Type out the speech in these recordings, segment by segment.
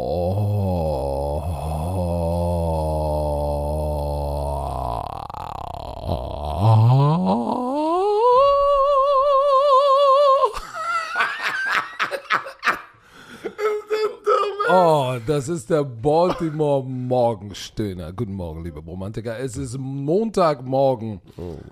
Oh, das ist der Baltimore Morgenstöhner. Guten Morgen, liebe Romantiker. Es ist Montagmorgen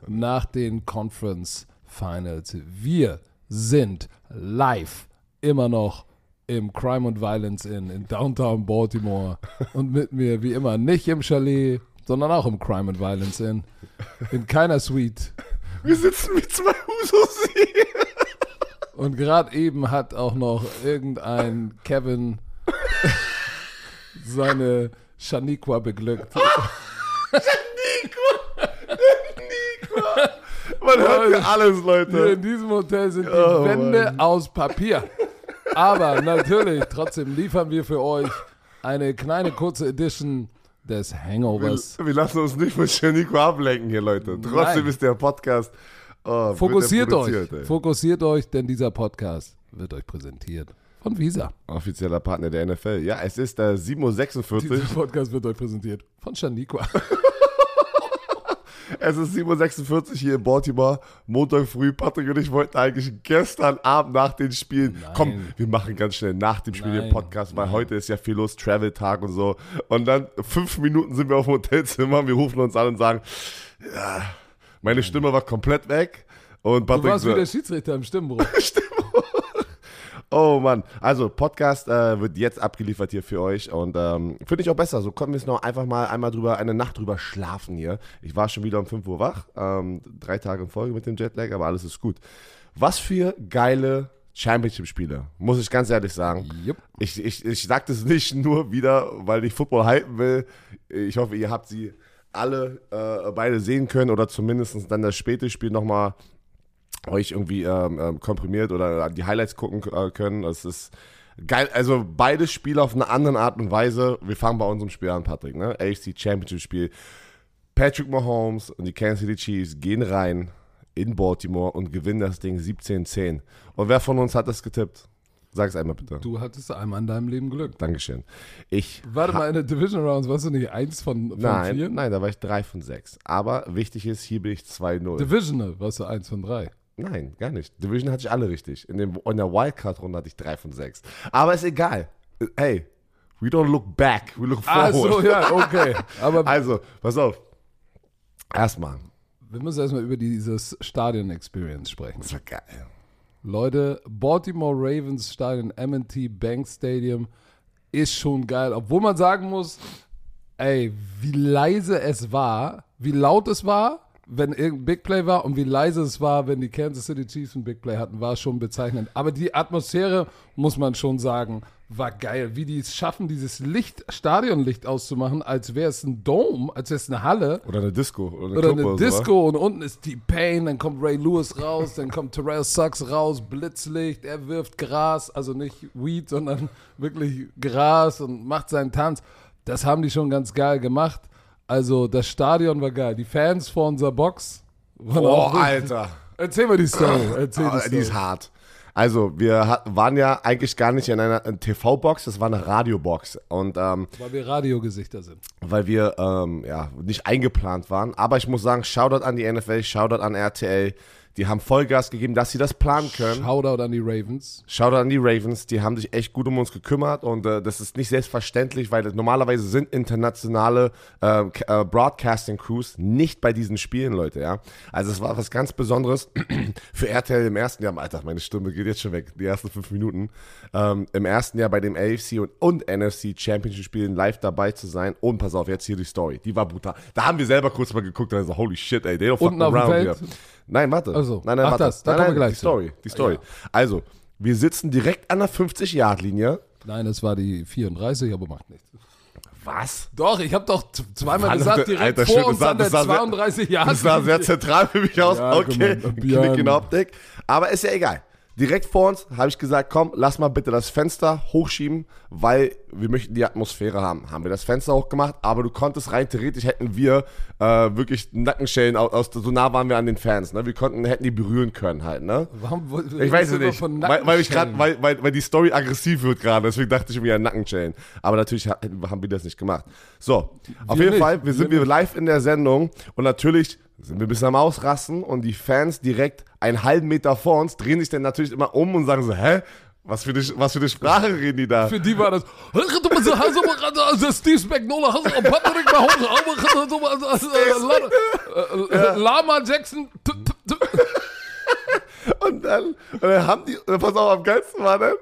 nach den Conference Finals. Wir sind live immer noch im Crime and Violence Inn in Downtown Baltimore und mit mir wie immer nicht im Chalet, sondern auch im Crime and Violence Inn. In keiner Suite. Wir sitzen mit zwei Husos hier. Und gerade eben hat auch noch irgendein Kevin seine Shaniqua beglückt. Man hört ja alles, Hier Leute. in diesem Hotel sind die Oh, Wände aus Papier. Aber natürlich, trotzdem liefern wir für euch eine kleine kurze Edition des Hangovers. Wir lassen uns nicht von Shaniqua ablenken hier, Leute. Trotzdem Nein. ist der Podcast. Oh, Fokussiert euch, ey. fokussiert euch, denn dieser Podcast wird euch präsentiert von Visa. Offizieller Partner der NFL. Ja, es ist äh, 7.46 Uhr. Dieser Podcast wird euch präsentiert von Shaniqua. Es ist 7.46 Uhr hier in Baltimore. Montag früh. Patrick und ich wollten eigentlich gestern Abend nach den Spielen. Nein. Komm, wir machen ganz schnell nach dem Spiel den Nein. Podcast, weil heute ist ja viel los, Travel-Tag und so. Und dann fünf Minuten sind wir auf dem Hotelzimmer. Wir rufen uns an und sagen, ja, meine Stimme war komplett weg. Und Du Patrick warst so, wie der Schiedsrichter im Stimmbruch. Oh Mann, also Podcast äh, wird jetzt abgeliefert hier für euch und ähm, finde ich auch besser. So können wir es noch einfach mal einmal drüber, eine Nacht drüber schlafen hier. Ich war schon wieder um 5 Uhr wach, ähm, drei Tage in Folge mit dem Jetlag, aber alles ist gut. Was für geile Championship-Spiele, muss ich ganz ehrlich sagen. Jupp. Ich, ich, ich sage das nicht nur wieder, weil ich Football hypen will. Ich hoffe, ihr habt sie alle äh, beide sehen können oder zumindest dann das späte Spiel nochmal euch irgendwie ähm, ähm, komprimiert oder die Highlights gucken äh, können. Das ist geil. Also beide Spiele auf eine andere Art und Weise. Wir fangen bei unserem Spiel an, Patrick. Ne? AFC Championship Spiel. Patrick Mahomes und die Kansas City Chiefs gehen rein in Baltimore und gewinnen das Ding 17-10. Und wer von uns hat das getippt? Sag es einmal bitte. Du hattest einmal in deinem Leben Glück. Dankeschön. Ich. Warte mal, in der Division Rounds warst du nicht eins von, von Nein, vier? nein, da war ich 3 von 6. Aber wichtig ist, hier bin ich 2-0. Divisional warst du eins von drei. Nein, gar nicht. Division hatte ich alle richtig. In, dem, in der Wildcard-Runde hatte ich drei von sechs. Aber ist egal. Hey, we don't look back, we look Ach forward. so, ja, okay. Aber Also, pass auf. Erstmal, wir müssen erstmal über dieses Stadion-Experience sprechen. das war geil. Leute, Baltimore Ravens Stadion, M&T Bank Stadium ist schon geil. Obwohl man sagen muss, ey, wie leise es war, wie laut es war, wenn irgendein Big Play war und wie leise es war, wenn die Kansas City Chiefs ein Big Play hatten, war schon bezeichnend. Aber die Atmosphäre, muss man schon sagen, war geil. Wie die es schaffen, dieses Licht, Stadionlicht auszumachen, als wäre es ein Dome, als wäre es eine Halle. Oder eine Disco. Oder eine, Oder eine oder? Disco und unten ist T-Pain, dann kommt Ray Lewis raus, dann kommt Terrell Suggs raus, Blitzlicht, er wirft Gras, also nicht Weed, sondern wirklich Gras und macht seinen Tanz. Das haben die schon ganz geil gemacht. Also das Stadion war geil. Die Fans vor unserer Box waren Oh, auch richtig- Alter. Erzähl mal die Story. Erzähl die die ist Story. hart. Also, wir waren ja eigentlich gar nicht in einer TV-Box, das war eine Radiobox. Und ähm, Weil wir Radiogesichter sind. weil wir ähm, ja, nicht eingeplant waren. Aber ich muss sagen, Shoutout an die NFL, Shoutout an RTL. Die haben Vollgas gegeben, dass sie das planen können. Shoutout an die Ravens. Shoutout an die Ravens, die haben sich echt gut um uns gekümmert und äh, das ist nicht selbstverständlich, weil normalerweise sind internationale äh, K- äh, Broadcasting Crews nicht bei diesen Spielen, Leute, ja. Also es war was ganz Besonderes für RTL im ersten Jahr. Alter, meine Stimme geht jetzt schon weg, die ersten fünf Minuten. Ähm, Im ersten Jahr bei dem AFC und, und NFC Championship Spielen live dabei zu sein. Und pass auf, jetzt hier die Story, die war brutal. Da haben wir selber kurz mal geguckt und so, holy shit, ey, they don't fuck Unten auf dem around Feld? Nein, warte. Ach so. Nein, nein, Ach, warte. das, da nein, kommen wir nein, gleich die. Story, die Story. Ja. Also, wir sitzen direkt an der 50-Yard-Linie. Nein, es war die 34, aber macht nichts. Was? Doch, ich habe doch zweimal Mann, gesagt, direkt Alter, vor uns das sah- an der das sah sehr- 32 Jahre. Das sah sehr zentral für mich aus. Ja, okay. Knick in der Optik. Aber ist ja egal. Direkt vor uns habe ich gesagt, komm, lass mal bitte das Fenster hochschieben, weil wir möchten die Atmosphäre haben. Haben wir das Fenster hochgemacht, aber du konntest rein theoretisch hätten wir äh, wirklich Nackenschellen aus, aus, so nah waren wir an den Fans, ne? Wir konnten, hätten die berühren können halt, ne? Warum, wo- Ich weiß es nicht, von weil, weil ich gerade, weil, weil, weil die Story aggressiv wird gerade, deswegen dachte ich mir ja Nackenschellen. Aber natürlich ha- haben wir das nicht gemacht. So, auf Wir jeden nicht, Fall, wir wir sind wir nicht. live in der Sendung und natürlich sind wir ein bisschen am Ausrasten und die Fans direkt einen halben Meter vor uns drehen sich dann natürlich immer um und sagen so, hä? Was für, eine, was für eine Sprache reden die da? Für die war das. Also Steve Spagnola, Patrick Mahomes, Lama Jackson. Und dann, und dann haben die, pass auf, am geilsten war dann,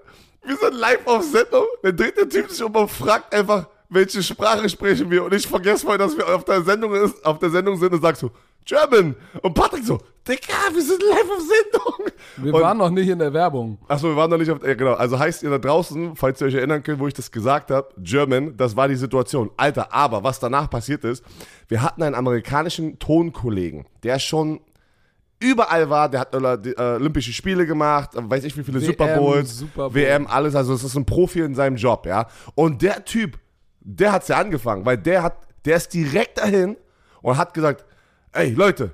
wir sind live auf Sendung, dann dreht der Typ sich um und fragt einfach, welche Sprache sprechen wir? Und ich vergesse mal, dass wir auf der Sendung, ist, auf der Sendung sind und sag so, German. Und Patrick so, Digga, wir sind live auf Sendung. Wir und, waren noch nicht in der Werbung. Achso, wir waren noch nicht auf, ja, genau. Also heißt ihr da draußen, falls ihr euch erinnern könnt, wo ich das gesagt habe, German, das war die Situation. Alter, aber was danach passiert ist, wir hatten einen amerikanischen Tonkollegen, der schon überall war, der hat äh, äh, Olympische Spiele gemacht, äh, weiß ich wie viele WM, Super Bowls, Super Bowl. WM, alles, also es ist ein Profi in seinem Job, ja. Und der Typ, der hat's ja angefangen, weil der hat, der ist direkt dahin und hat gesagt, ey Leute,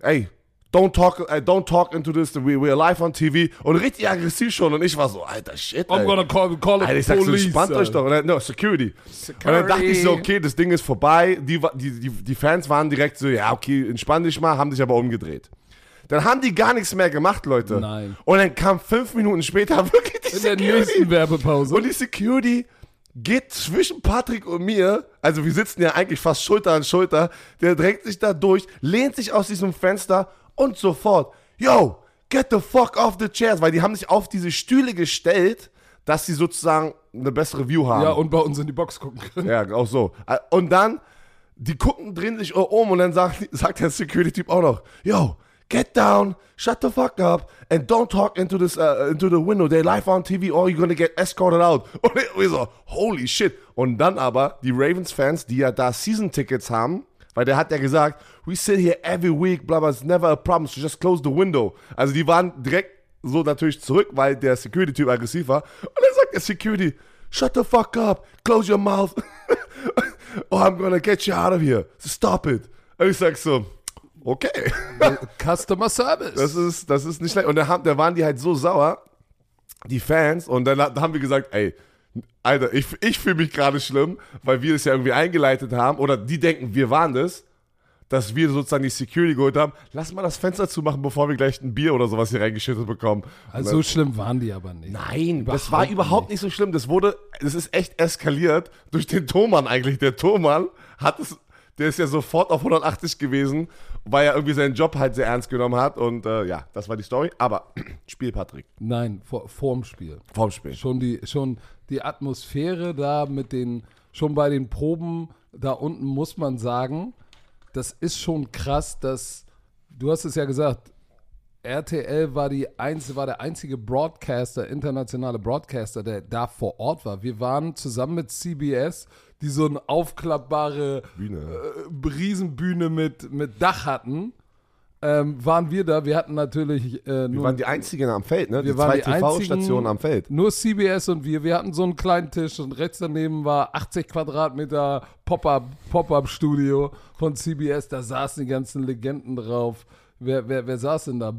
ey, don't talk, uh, don't talk into this, we, we're live on TV und richtig aggressiv schon und ich war so, alter Shit, I'm ey. gonna call, call Alter, it ich sag so, police. entspannt euch Alter. doch. Und dann, no, Security. Und dann dachte ich so, okay, das Ding ist vorbei. Die, die, die, die Fans waren direkt so, ja, okay, entspann dich mal, haben sich aber umgedreht. Dann haben die gar nichts mehr gemacht, Leute. Nein. Und dann kam fünf Minuten später wirklich die In der Security. nächsten Werbepause. Und die Security geht zwischen Patrick und mir, also wir sitzen ja eigentlich fast Schulter an Schulter, der drängt sich da durch, lehnt sich aus diesem Fenster und sofort, yo, get the fuck off the chairs, weil die haben sich auf diese Stühle gestellt, dass sie sozusagen eine bessere View haben. ja, und bei uns in die Box gucken können. Ja, auch so. Und dann, die gucken, drehen sich um und dann sagt, sagt der Security-Typ auch noch, yo, get down, shut the fuck up and don't talk into this, uh, into the window. They're live on TV or you're gonna get escorted out. Und wir so, holy shit. Und dann aber die Ravens-Fans, die ja da Season-Tickets haben, weil der hat ja gesagt, we sit here every week, blah, blah, it's never a problem, so just close the window. Also die waren direkt so natürlich zurück, weil der Security-Typ aggressiv war. Und dann sagt der Security, shut the fuck up, close your mouth. oh, I'm gonna get you out of here. Stop it. Und ich sag so, okay. Customer Service. Das ist, das ist nicht schlecht. Und da, haben, da waren die halt so sauer, die Fans, und dann ha- haben wir gesagt, ey, Alter, ich, ich fühle mich gerade schlimm, weil wir es ja irgendwie eingeleitet haben, oder die denken, wir waren das, dass wir sozusagen die Security geholt haben. Lass mal das Fenster zumachen, bevor wir gleich ein Bier oder sowas hier reingeschüttet bekommen. also so schlimm waren die aber nicht. Nein, das war Überhaupt überhaupt nicht so schlimm. Das wurde, das ist echt eskaliert durch den Thomann eigentlich. Der Thomann hat es, der ist ja sofort auf 180 gewesen, weil er irgendwie seinen Job halt sehr ernst genommen hat. Und äh, ja, das war die Story. Aber Spiel, Patrick. Nein, vor, vorm Spiel. Vorm Spiel. Schon die, schon die Atmosphäre da mit den, schon bei den Proben da unten muss man sagen, das ist schon krass, dass, du hast es ja gesagt, RTL war, die einz, war der einzige Broadcaster, internationale Broadcaster, der da vor Ort war. Wir waren zusammen mit CBS, die so eine aufklappbare Bühne. äh, Riesenbühne mit, mit Dach hatten. Ähm, waren wir da, wir hatten natürlich äh, Wir nur waren die einzigen am Feld, ne? wir die waren zwei die TV-Stationen am Feld. Nur CBS und wir. Wir hatten so einen kleinen Tisch und rechts daneben war 80 Quadratmeter Pop-up Pop Studio von CBS. Da saßen die ganzen Legenden drauf. Wer, wer, wer saß denn da?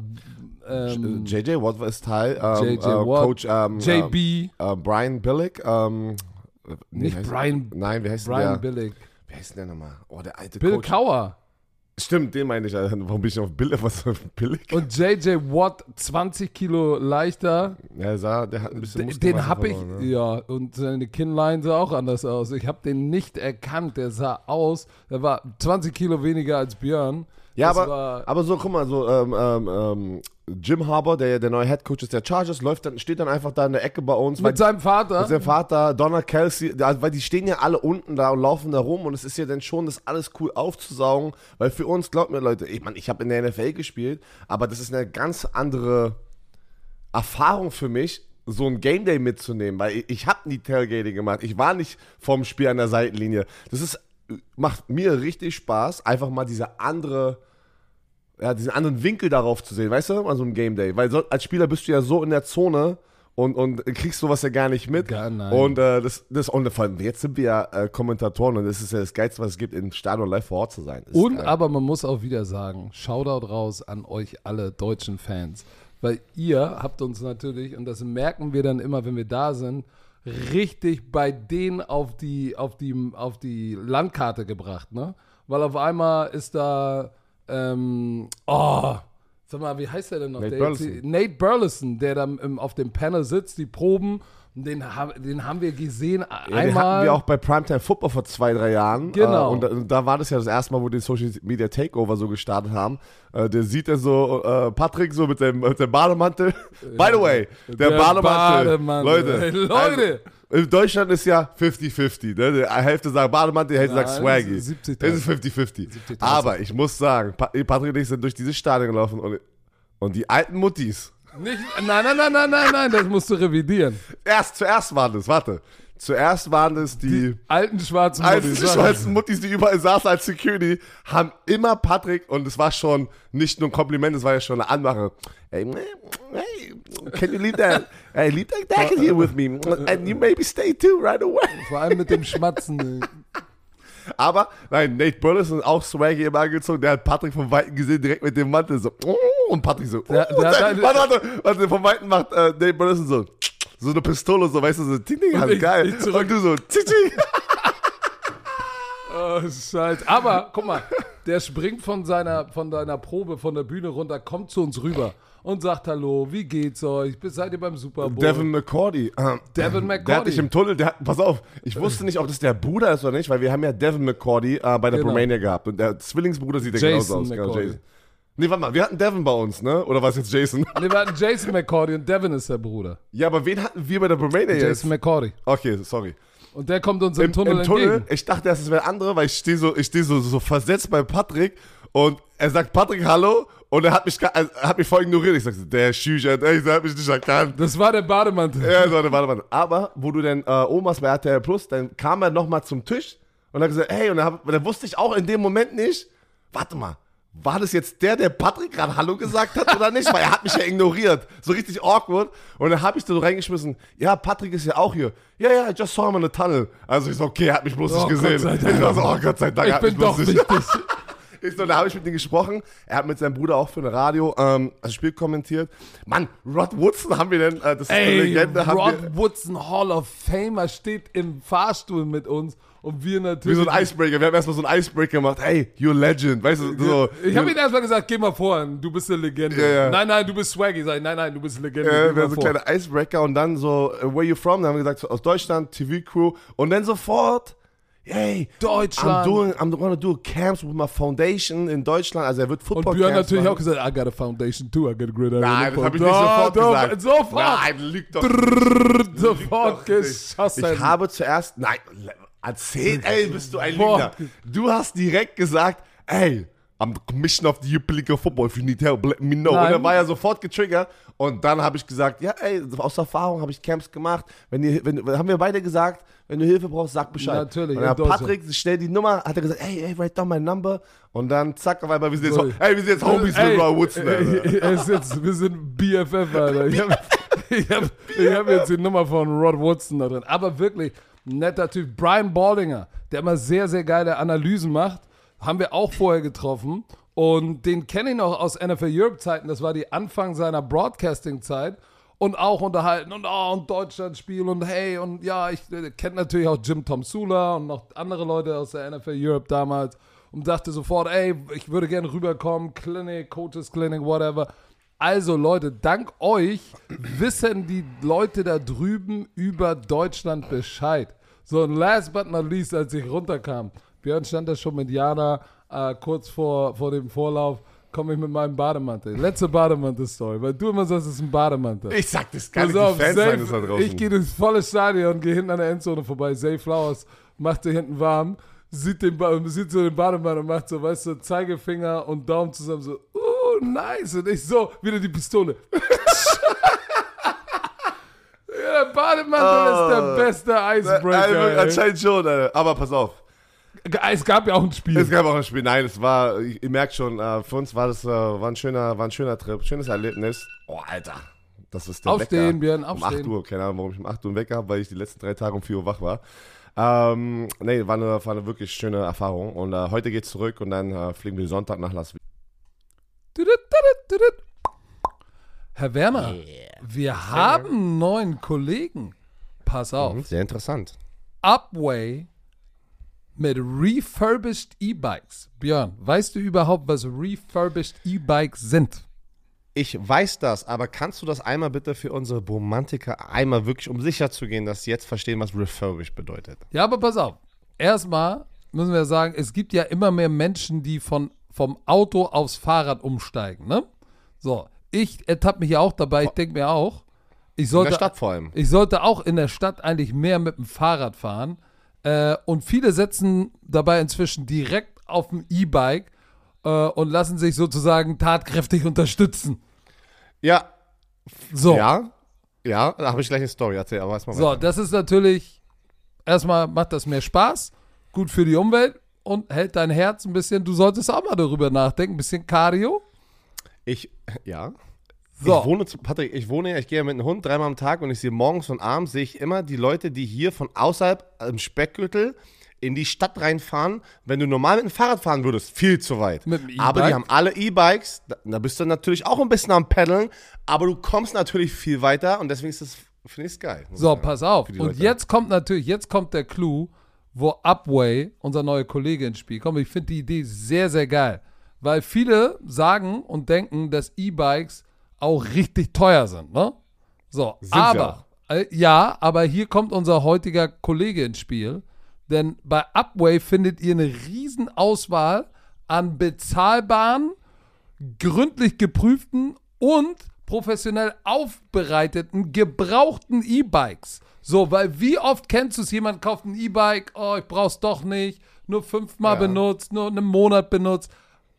Ähm, JJ Watt war ist Teil. Ähm, JJ äh, Watt, Coach ähm, JB, Äh, äh, Brian Billick. Nee, nicht heißt- Brian, Nein, wie heißt Brian der? Billig. Wie heißt denn der nochmal? Oh, der alte Bill Coach. Kauer. Stimmt, den meine ich. Alter. Warum bin ich auf Bill? Was auf Billig? Und JJ Watt, 20 Kilo leichter. Ja, sah, der hat ein bisschen Den, den hab ich, ne? ja, und seine Kinnlein sah auch anders aus. Ich habe den nicht erkannt. Der sah aus, der war 20 Kilo weniger als Björn. Ja, Das aber, aber so, guck mal, so, ähm, ähm, ähm, Jim Harbour, der, der neue Head Coach ist der Chargers, läuft dann, steht dann einfach da in der Ecke bei uns. Mit seinem Vater. mit seinem Vater, Donna Kelsey, weil die stehen ja alle unten da und laufen da rum und es ist ja dann schon, das alles cool aufzusaugen, weil für uns, glaubt mir Leute, ich meine, ich habe in der NFL gespielt, aber das ist eine ganz andere Erfahrung für mich, so ein Game Day mitzunehmen, weil ich, ich habe nie Tailgating gemacht, ich war nicht vorm Spiel an der Seitenlinie. Das ist, macht mir richtig Spaß, einfach mal diese andere ja, diesen anderen Winkel darauf zu sehen, weißt du, an so einem Game Day. Weil so, als Spieler bist du ja so in der Zone und, und kriegst sowas ja gar nicht mit. Gar nein. Und äh, das, das und vor allem, jetzt sind wir ja äh, Kommentatoren und das ist ja das Geilste, was es gibt, im Stadion live vor Ort zu sein. Das Und aber man muss auch wieder sagen, Shoutout raus an euch alle deutschen Fans. Weil ihr habt uns natürlich, und das merken wir dann immer, wenn wir da sind, richtig bei denen auf die, auf die, auf die Landkarte gebracht, ne? Weil auf einmal ist da, ähm, oh, sag mal, wie heißt der denn noch? Nate der Burleson. Jetzt, Nate Burleson, der dann im, auf dem Panel sitzt, die Proben, den, den haben wir gesehen Ja, den einmal. hatten wir auch bei Primetime Football vor zwei, drei Jahren. Genau. Äh, und, da- und da war das ja das erste Mal, wo die Social Media Takeover so gestartet haben. Äh, der sieht er so, äh, Patrick so mit dem, mit dem Bademantel. By the way, der, Der Bademantel. Bademantel. Leute. Leute. Also, in Deutschland ist ja 50-50. Ne? Die Hälfte sagt Bademantel, die Hälfte sagt Swaggy. das ist 70-30. Das ist 50-50. 70-30. Aber ich muss sagen, Pa- Patrick und ich sind durch dieses Stadion gelaufen und, und die alten Muttis, Nicht, nein, nein, nein, nein, nein, nein, das musst du revidieren. erst, zuerst waren das, warte. Zuerst waren es die Alten schwarzen die Muttis, schwarzen Muttis, die überall saßen als Security, haben immer Patrick, und es war schon nicht nur ein Kompliment, es war ja schon eine Anmache. Hey, hey, can you leave that, hey, leave that jacket here with me, and you maybe stay too right away. Vor allem mit dem Schmatzen. Aber, nein, Nate Burleson auch Swaggy immer angezogen, der hat Patrick vom Weiten gesehen, direkt mit dem Mantel so, oh, und Patrick so, Der- der dann, eine- warte, warte, warte, vom Weiten macht äh, Nate Burleson so, so eine Pistole, so, weißt du, so, ting, ting, halt geil. und du so, ting, ting. Oh, Scheiße. Aber, guck mal, der springt von seiner, von deiner Probe, von der Bühne runter, kommt zu uns rüber und sagt Hallo, wie geht's euch? Seid ihr beim Super Bowl? Devin McCordy. Ähm, Devin Der hat McCordy. dich im Tunnel, der hat, pass auf, ich wusste nicht, ob das der Bruder ist oder nicht, weil wir haben ja Devin McCordy äh, bei der Genau. Romania gehabt und der Zwillingsbruder sieht ja genauso aus. Genau, McCordy. Jason. Nee, warte mal, wir hatten Devin bei uns, ne? Oder war es jetzt Jason? Nee, wir hatten Jason McCordy und Devin ist der Bruder. ja, aber wen hatten wir bei der Romania jetzt? Jason McCordy. Okay, sorry. Und der kommt uns im, Im, Tunnel im Tunnel, entgegen. ich dachte es wäre andere, weil ich stehe so, ich stehe so, so versetzt bei Patrick und er sagt Patrick Hallo und er hat mich, er hat mich voll ignoriert. Ich sag so, der Schücher, ey, der hat mich nicht erkannt. Das war der Bademantel. Ja, so, warte, warte. Aber wo du dann äh, warst bei RTL Plus, dann kam er nochmal zum Tisch und hat gesagt, hey, und dann, hab, dann wusste ich auch in dem Moment nicht, warte mal, war das jetzt der, der Patrick gerade Hallo gesagt hat oder nicht? Weil er hat mich ja ignoriert. So richtig awkward. Und dann habe ich da so reingeschmissen, ja, Patrick ist ja auch hier. Ja, ja, I just saw him in the tunnel. Also ich so, okay, er hat mich bloß Oh, nicht gesehen. Gott sei Dank. Ich war so, oh Gott sei Dank, Ich bin doch nicht wichtig. ich so, da habe ich mit ihm gesprochen. Er hat mit seinem Bruder auch für ein Radio ähm, das Spiel kommentiert. Mann, Rod Woodson haben wir denn, äh, das ist eine Ey, Legende, haben wir, Rod Woodson Hall of Famer steht im Fahrstuhl mit uns und wir Wie natürlich. so ein Icebreaker. Wir haben erstmal so einen Icebreaker gemacht. Hey, you're a legend. Weißt du, so. Ich habe ihm erstmal gesagt, geh mal vor, du bist eine Legende. Ja, ja. Nein, nein, du bist Swaggy. Sag ich, nein, nein, du bist eine Legende. Geh wir haben so kleine Icebreaker und dann so, where you from? Dann haben wir gesagt, so, aus Deutschland, TV-Crew. Und dann sofort, hey, Deutschland. I'm doing, I'm gonna do camps with my foundation in Deutschland. Also er wird Und Football Björn Camps natürlich machen. auch gesagt, I got a foundation too, I got a great idea. Nein, das habe ich nicht sofort doch, gesagt. Sofort. Nein, liegt doch. sofort geschossen. Ich habe zuerst, nein, erzähl, ey, bist du ein. Lügner. Du hast direkt gesagt, ey, I'm the commissioner of the European League of Football. If you need help, let me know. Nein. Und dann war er sofort getriggert. Und dann habe ich gesagt, ja, ey, aus Erfahrung habe ich Camps gemacht. Wenn ihr, wenn, haben wir beide gesagt, wenn du Hilfe brauchst, sag Bescheid. Natürlich, Und dann hat. Patrick schnell die Nummer, hat er gesagt, ey, ey, write down my number. Und dann zack, auf einmal, wir sind jetzt, ey, wir sind jetzt Homies Ey, mit Roy Woodson. jetzt, wir sind BFF, Alter. Ich habe hab, hab jetzt die Nummer von Rod Woodson da drin. Aber wirklich, netter Typ. Brian Baldinger, der immer sehr, sehr geile Analysen macht, haben wir auch vorher getroffen. Und den kenne ich noch aus NFL Europe-Zeiten. Das war die Anfang seiner Broadcasting-Zeit. Und auch unterhalten und oh, und Deutschlandspiel und hey und ja, ich äh, kenne natürlich auch Jim Tom Sula und noch andere Leute aus der NFL Europe damals und dachte sofort, ey, ich würde gerne rüberkommen, Clinic, Coaches Clinic, whatever. Also Leute, dank euch wissen die Leute da drüben über Deutschland Bescheid. So, und last but not least, als ich runterkam, Björn stand da schon mit Jana äh, kurz vor, vor dem Vorlauf, komme ich mit meinem Bademantel. Letzte Bademantel-Story, weil du immer sagst, es ist ein Bademantel. Ich sag, das Pass nicht auf, Fans Zay- sein, das ich gehe durchs volle Stadion, gehe hinten an der Endzone vorbei. Zay Flowers macht sich hinten warm, sieht, den sieht so den Bademann und macht so, weißt du, Zeigefinger und Daumen zusammen so, oh, nice. Und ich so, wieder die Pistole. ja, der Bademantel ist der beste Also, Icebreaker. ey. anscheinend schon, Alter. Aber pass auf. Es gab ja auch ein Spiel. Es gab auch ein Spiel. Nein, es war, ihr merkt schon, äh, für uns war das äh, war ein, schöner, war ein schöner Trip, schönes Erlebnis. Oh, Alter. Das ist der Aufstehen, Wecker. Björn, Um aufstehen. 8 Uhr, keine Ahnung, warum ich um 8 Uhr Wecker habe, weil ich die letzten drei Tage um 4 Uhr wach war. Ähm, nee, war eine, war eine wirklich schöne Erfahrung. Und äh, heute geht's zurück und dann äh, fliegen wir Sonntag nach Las Vegas. Herr Werner, wir haben einen neuen Kollegen. Pass auf. Mhm, Sehr interessant. Upway mit refurbished E-Bikes. Björn, weißt du überhaupt, was refurbished E-Bikes sind? Ich weiß das, aber kannst du das einmal bitte für unsere Romantiker einmal wirklich, um sicher zu gehen, dass sie jetzt verstehen, was refurbished bedeutet? Ja, aber pass auf. Erstmal müssen wir sagen, es gibt ja immer mehr Menschen, die von, vom Auto aufs Fahrrad umsteigen, ne? So, ich ertappe mich ja auch dabei, ich denke mir auch, ich In sollte, der Stadt vor allem. ich sollte auch in der Stadt eigentlich mehr mit dem Fahrrad fahren. Äh, und viele setzen dabei inzwischen direkt auf dem E-Bike äh, und lassen sich sozusagen tatkräftig unterstützen. Ja, So, ja, ja, da habe ich gleich eine Story erzählt, aber erstmal so das ist natürlich, erstmal macht das mehr Spaß, gut für die Umwelt und hält dein Herz ein bisschen, du solltest auch mal darüber nachdenken, ein bisschen Cardio. Ich, ja. So. Ich wohne, Patrick, ich wohne ja, ich gehe ja mit einem Hund dreimal am Tag und ich sehe morgens und abends, sehe ich immer die Leute, die hier von außerhalb im Speckgürtel in die Stadt reinfahren. Wenn du normal mit dem Fahrrad fahren würdest, viel zu weit. Mit dem E-Bike? aber die haben alle E-Bikes, da, da bist du natürlich auch ein bisschen am Peddeln, aber du kommst natürlich viel weiter und deswegen ist das, finde ich geil. So, sagen. pass auf. Und Leute. jetzt kommt natürlich, jetzt kommt der Clou, wo Upway, unser neuer Kollege, ins Spiel kommt. Ich finde die Idee sehr, sehr geil. Weil viele sagen und denken, dass E-Bikes auch richtig teuer sind, ne? So, Sind aber, äh, ja, aber hier kommt unser heutiger Kollege ins Spiel. Denn bei Upway findet ihr eine riesen Auswahl an bezahlbaren, gründlich geprüften und professionell aufbereiteten, gebrauchten E-Bikes. So, weil wie oft kennst du es, jemand kauft ein E-Bike, oh, ich brauch's doch nicht, nur fünfmal Ja. benutzt, nur einen Monat benutzt.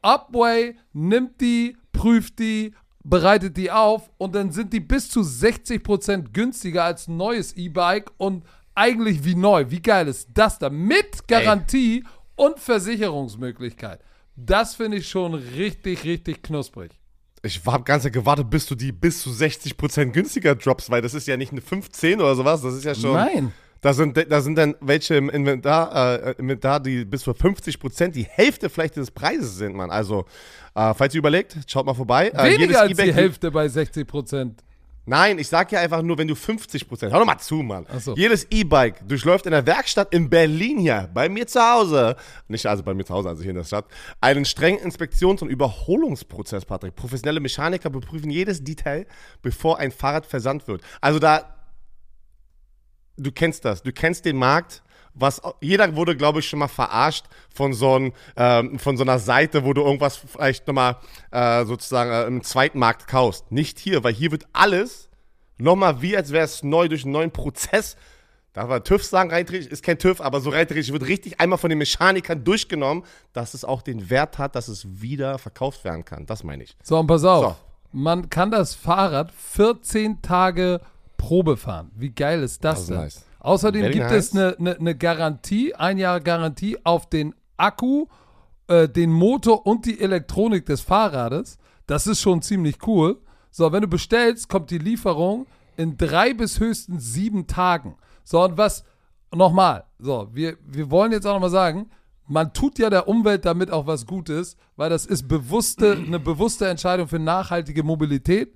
Upway nimmt die, prüft die, bereitet die auf und dann sind die bis zu 60% günstiger als ein neues E-Bike und eigentlich wie neu. Wie geil ist das da? Mit Garantie und Versicherungsmöglichkeit. Das finde ich schon richtig, richtig knusprig. Ich habe ganz gewartet, bis du die bis zu 60% günstiger droppst, weil das ist ja nicht eine 15 oder sowas, das ist ja schon. Nein. Da sind, da sind dann welche im Inventar, äh, Inventar, die bis zu 50% die Hälfte vielleicht des Preises sind, Mann. Also, äh, falls ihr überlegt, schaut mal vorbei. Äh, Weniger als die Hälfte bei 60%. Nein, ich sag ja einfach nur, wenn du 50%, hör doch mal zu, Mann. So. Jedes E-Bike durchläuft in der Werkstatt in Berlin hier, bei mir zu Hause, nicht also bei mir zu Hause, also hier in der Stadt, einen strengen Inspektions- und Überholungsprozess, Patrick. Professionelle Mechaniker beprüfen jedes Detail, bevor ein Fahrrad versandt wird. Also da, du kennst das, du kennst den Markt. Was, jeder wurde, glaube ich, schon mal verarscht von so, ein, ähm, von so einer Seite, wo du irgendwas vielleicht nochmal äh, sozusagen äh, im Zweitmarkt kaufst. Nicht hier, weil hier wird alles nochmal wie, als wäre es neu durch einen neuen Prozess. Darf man TÜV sagen, rein ist kein TÜV, aber so rein wird richtig einmal von den Mechanikern durchgenommen, dass es auch den Wert hat, dass es wieder verkauft werden kann. Das meine ich. So, und pass auf. So. Man kann das Fahrrad 14 Tage Probe fahren. Wie geil ist das, Das ist denn? nice. Außerdem Very gibt nice. es eine, eine, eine Garantie, ein Jahr Garantie auf den Akku, äh, den Motor und die Elektronik des Fahrrades. Das ist schon ziemlich cool. So, wenn du bestellst, kommt die Lieferung in drei bis höchstens sieben Tagen. So, und was, nochmal, so, wir, wir wollen jetzt auch nochmal sagen, man tut ja der Umwelt damit auch was Gutes, weil das ist bewusste, eine bewusste Entscheidung für nachhaltige Mobilität.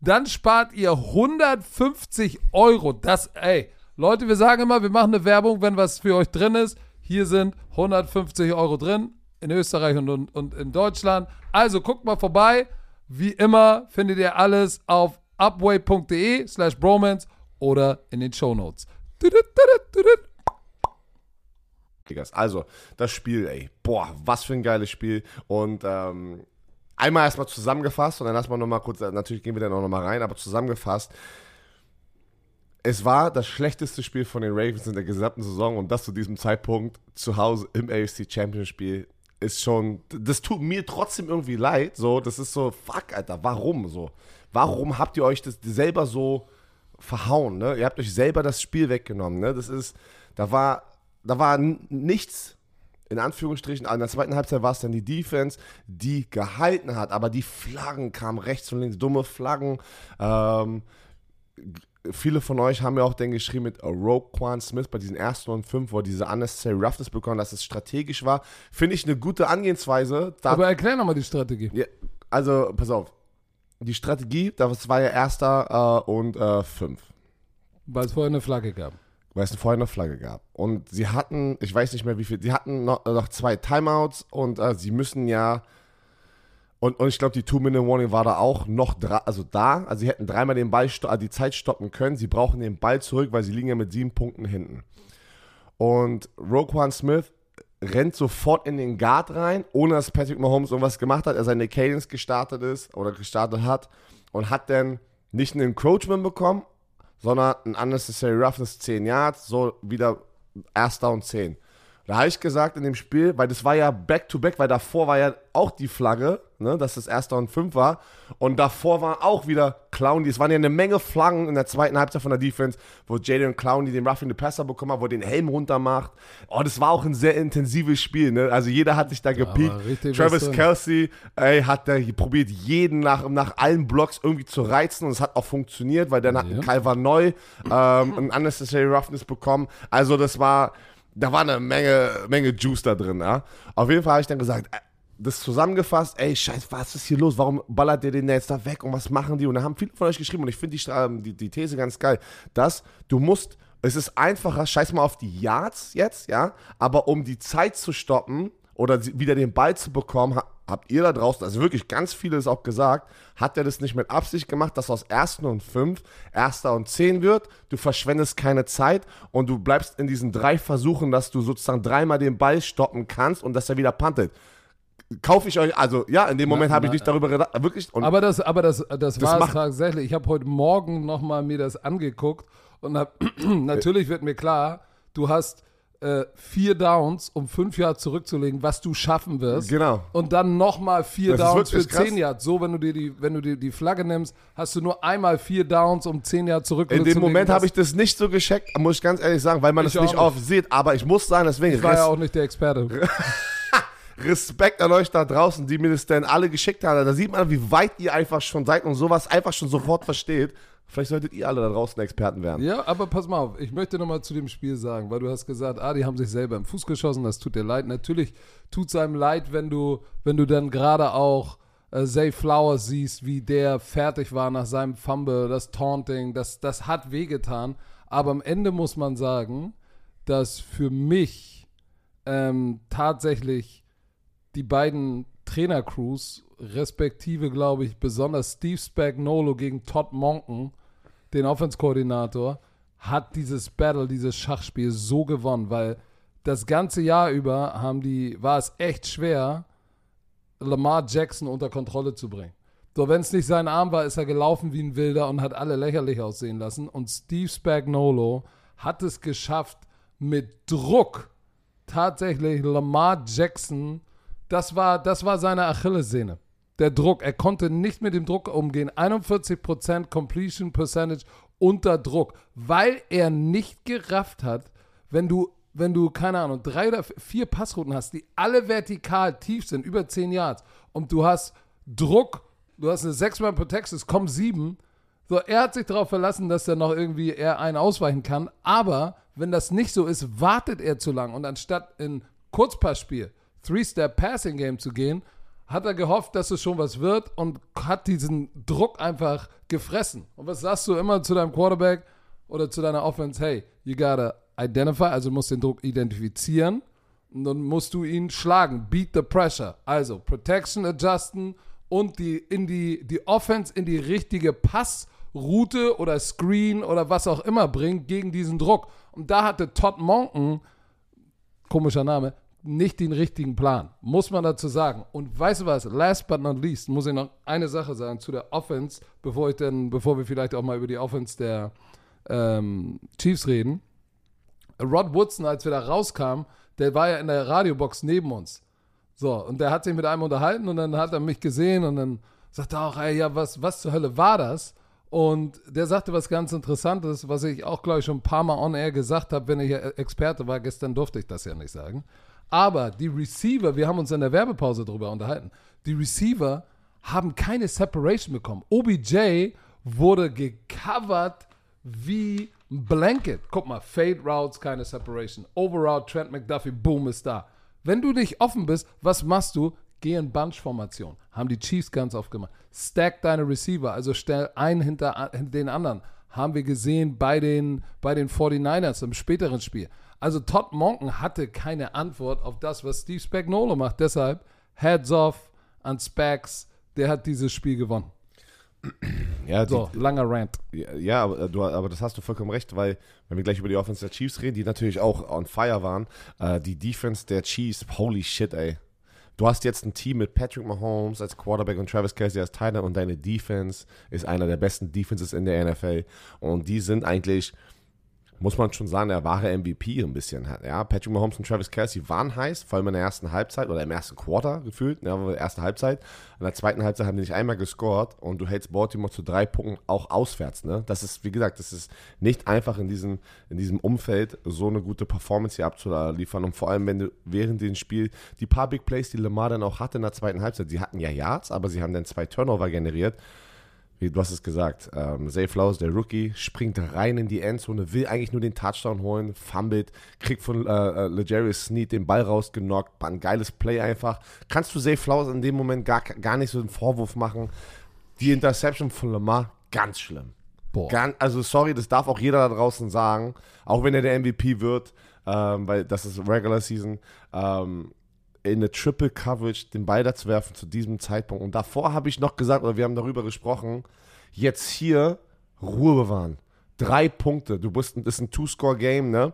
Dann spart ihr 150 Euro. Das, ey, Leute, wir sagen immer, wir machen eine Werbung, wenn was für euch drin ist. Hier sind 150 Euro drin in Österreich und, und, und in Deutschland. Also guckt mal vorbei. Wie immer findet ihr alles auf upway.de slash bromance oder in den Shownotes. Also, das Spiel, ey, boah, was für ein geiles Spiel. Und ähm, einmal erstmal zusammengefasst und dann wir nochmal kurz, natürlich gehen wir dann auch nochmal rein, aber zusammengefasst. Es war das schlechteste Spiel von den Ravens in der gesamten Saison und das zu diesem Zeitpunkt zu Hause im AFC Championship Spiel ist schon, das tut mir trotzdem irgendwie leid. So, das ist so, fuck, Alter, warum so? Warum habt ihr euch das selber so verhauen? Ne? Ihr habt euch selber das Spiel weggenommen. Ne? Das ist, da war, da war nichts, in Anführungsstrichen, in der zweiten Halbzeit war es dann die Defense, die gehalten hat, aber die Flaggen kamen rechts und links, dumme Flaggen. Ähm, viele von euch haben ja auch dann geschrieben mit Rogue Quan Smith bei diesen ersten und fünf, wo er diese unnecessary roughness bekommen, dass es strategisch war. Finde ich eine gute Angehensweise. Aber erklär nochmal die Strategie. Ja, also, pass auf. Die Strategie, das war ja erster äh, und äh, fünf. Weil es vorher eine Flagge gab. Weil es vorher eine Flagge gab. Und sie hatten, ich weiß nicht mehr wie viel, sie hatten noch, noch zwei Timeouts und äh, sie müssen ja und, und ich glaube, die Two-Minute-Warning war da auch noch also da. Also sie hätten dreimal den Ball äh, die Zeit stoppen können. Sie brauchen den Ball zurück, weil sie liegen ja mit sieben Punkten hinten. Und Roquan Smith rennt sofort in den Guard rein, ohne dass Patrick Mahomes irgendwas gemacht hat. Er seine Cadence gestartet ist oder gestartet hat und hat dann nicht einen Encroachment bekommen, sondern ein Unnecessary Roughness 10 Yards, so wieder Erster und 10. Da habe ich gesagt in dem Spiel, weil das war ja Back-to-Back, -back, weil davor war ja auch die Flagge, ne, dass das erster und fünf war. Und davor war auch wieder Clowney. Es waren ja eine Menge Flaggen in der zweiten Halbzeit von der Defense, wo Jaden Clowney den Roughing the Passer bekommen hat, wo er den Helm runter macht. Oh, das war auch ein sehr intensives Spiel, ne? Also jeder hat sich da gepiekt. Travis Kelsey, ey, hat da probiert, jeden nach, nach allen Blocks irgendwie zu reizen und es hat auch funktioniert, weil dann hat ja. Calvin Neu ähm, ein Unnecessary Roughness bekommen. Also das war da war eine Menge, Menge Juice da drin, ja. Auf jeden Fall habe ich dann gesagt, äh, das zusammengefasst, ey, scheiße, was ist hier los? Warum ballert der den jetzt da weg und was machen die? Und da haben viele von euch geschrieben und ich finde die, ähm, die, die These ganz geil, dass du musst, es ist einfacher, scheiß mal auf die Yards jetzt, ja, aber um die Zeit zu stoppen oder wieder den Ball zu bekommen, habt ihr da draußen, also wirklich ganz viele ist auch gesagt, hat er das nicht mit Absicht gemacht, dass aus ersten und fünf erster und zehn wird, du verschwendest keine Zeit und du bleibst in diesen drei Versuchen, dass du sozusagen dreimal den Ball stoppen kannst und dass er wieder puntet. Kaufe ich euch, also ja, in dem Moment habe ich nicht darüber gedacht, wirklich. aber das, aber das, das, das war es tatsächlich. Ich habe heute Morgen nochmal mir das angeguckt und hab, natürlich wird mir klar, du hast äh, vier Downs, um fünf Yards zurückzulegen, was du schaffen wirst. Genau. Und dann nochmal vier das Downs für zehn Yards. So, wenn du dir die, wenn du dir die Flagge nimmst, hast du nur einmal vier Downs, um zehn Yards zurückzulegen. In dem Moment habe ich das nicht so gescheckt, muss ich ganz ehrlich sagen, weil man das nicht oft sieht. Aber ich muss sagen, deswegen. Ich war ja auch nicht der Experte. Respekt an euch da draußen, die mir das denn alle geschickt haben. Da sieht man, wie weit ihr einfach schon seid und sowas einfach schon sofort versteht. Vielleicht solltet ihr alle da draußen Experten werden. Ja, aber pass mal auf, ich möchte nochmal zu dem Spiel sagen, weil du hast gesagt, ah, die haben sich selber im Fuß geschossen, das tut dir leid. Natürlich tut es einem leid, wenn du, wenn du dann gerade auch äh, Zay Flowers siehst, wie der fertig war nach seinem Fumble, das Taunting, das, das hat wehgetan. Aber am Ende muss man sagen, dass für mich ähm, tatsächlich die beiden Trainercrews respektive, glaube ich, besonders Steve Spagnolo gegen Todd Monken, den Offense-Koordinator, hat dieses Battle, dieses Schachspiel so gewonnen, weil das ganze Jahr über haben die, war es echt schwer, Lamar Jackson unter Kontrolle zu bringen. So, wenn es nicht sein Arm war, ist er gelaufen wie ein Wilder und hat alle lächerlich aussehen lassen. Und Steve Spagnolo hat es geschafft, mit Druck tatsächlich Lamar Jackson, das war, das war seine Achillessehne der Druck. Er konnte nicht mit dem Druck umgehen. 41% Completion Percentage unter Druck, weil er nicht gerafft hat, wenn du, wenn du, keine Ahnung, drei oder vier Passrouten hast, die alle vertikal tief sind, über 10 Yards, und du hast Druck, du hast eine 6-Man Protection, es kommen sieben. So, er hat sich darauf verlassen, dass er noch irgendwie er einen ausweichen kann, aber wenn das nicht so ist, wartet er zu lang und anstatt in Kurzpassspiel, Three-Step Passing Game zu gehen, hat er gehofft, dass es schon was wird und hat diesen Druck einfach gefressen. Und was sagst du immer zu deinem Quarterback oder zu deiner Offense? Hey, you gotta identify, also musst den Druck identifizieren und dann musst du ihn schlagen. Beat the pressure. Also Protection adjusten und die in die, die Offense in die richtige Passroute oder Screen oder was auch immer bringen gegen diesen Druck. Und da hatte Todd Monken komischer Name, nicht den richtigen Plan, muss man dazu sagen. Und weißt du was, last but not least, muss ich noch eine Sache sagen zu der Offense, bevor ich dann, bevor wir vielleicht auch mal über die Offense der ähm, Chiefs reden. Rod Woodson, als wir da rauskamen, der war ja in der Radiobox neben uns. So, und der hat sich mit einem unterhalten und dann hat er mich gesehen und dann sagte er auch, ey, ja, was, was zur Hölle war das? Und der sagte was ganz Interessantes, was ich auch, glaube ich, schon ein paar Mal on air gesagt habe, wenn ich Experte war. Gestern durfte ich das ja nicht sagen. Aber die Receiver, wir haben uns in der Werbepause darüber unterhalten, die Receiver haben keine Separation bekommen. OBJ wurde gecovert wie ein Blanket. Guck mal, Fade Routes, keine Separation. Overroute, Trent McDuffie, boom, ist da. Wenn du dich offen bist, was machst du? Geh in Bunch-Formation. Haben die Chiefs ganz oft gemacht. Stack deine Receiver, also stell einen hinter, hinter den anderen. Haben wir gesehen bei den, bei den 49ers im späteren Spiel. Also Todd Monken hatte keine Antwort auf das, was Steve Spagnuolo macht. Deshalb Heads off an Spags. Der hat dieses Spiel gewonnen. Ja, so, die, langer Rant. Ja, aber, du, aber das hast du vollkommen recht, weil, wenn wir gleich über die Offense der Chiefs reden, die natürlich auch on fire waren, äh, die Defense der Chiefs, holy shit, ey. Du hast jetzt ein Team mit Patrick Mahomes als Quarterback und Travis Kelsey als Teil und deine Defense ist einer der besten Defenses in der NFL. Und die sind eigentlich, muss man schon sagen, der wahre MVP ein bisschen. Ja, Patrick Mahomes und Travis Kelsey waren heiß, vor allem in der ersten Halbzeit oder im ersten Quarter gefühlt, ja, erste Halbzeit. In der zweiten Halbzeit haben die nicht einmal gescored und du hältst Baltimore zu drei Punkten auch auswärts. Ne? Das ist, wie gesagt, das ist nicht einfach in diesem, in diesem Umfeld so eine gute Performance hier abzuliefern und vor allem, wenn du während dem Spiel die paar Big Plays, die Lamar dann auch hatte in der zweiten Halbzeit, sie hatten ja Yards, aber sie haben dann zwei Turnover generiert wie du hast es gesagt, ähm, Zay Flowers, der Rookie, springt rein in die Endzone, will eigentlich nur den Touchdown holen, fummelt, kriegt von äh, äh, Legarius Sneed den Ball rausgenockt, ein geiles Play einfach. Kannst du Zay Flowers in dem Moment gar, gar nicht so einen Vorwurf machen. Die Interception von Lamar, ganz schlimm. Boah. Ganz, also sorry, das darf auch jeder da draußen sagen, auch wenn er der MVP wird, ähm, weil das ist Regular Season. Ähm, in eine Triple Coverage den Ball da zu werfen zu diesem Zeitpunkt. Und davor habe ich noch gesagt, oder wir haben darüber gesprochen, jetzt hier Ruhe bewahren. Drei Punkte. Du bist, das ist ein Two-Score-Game, ne?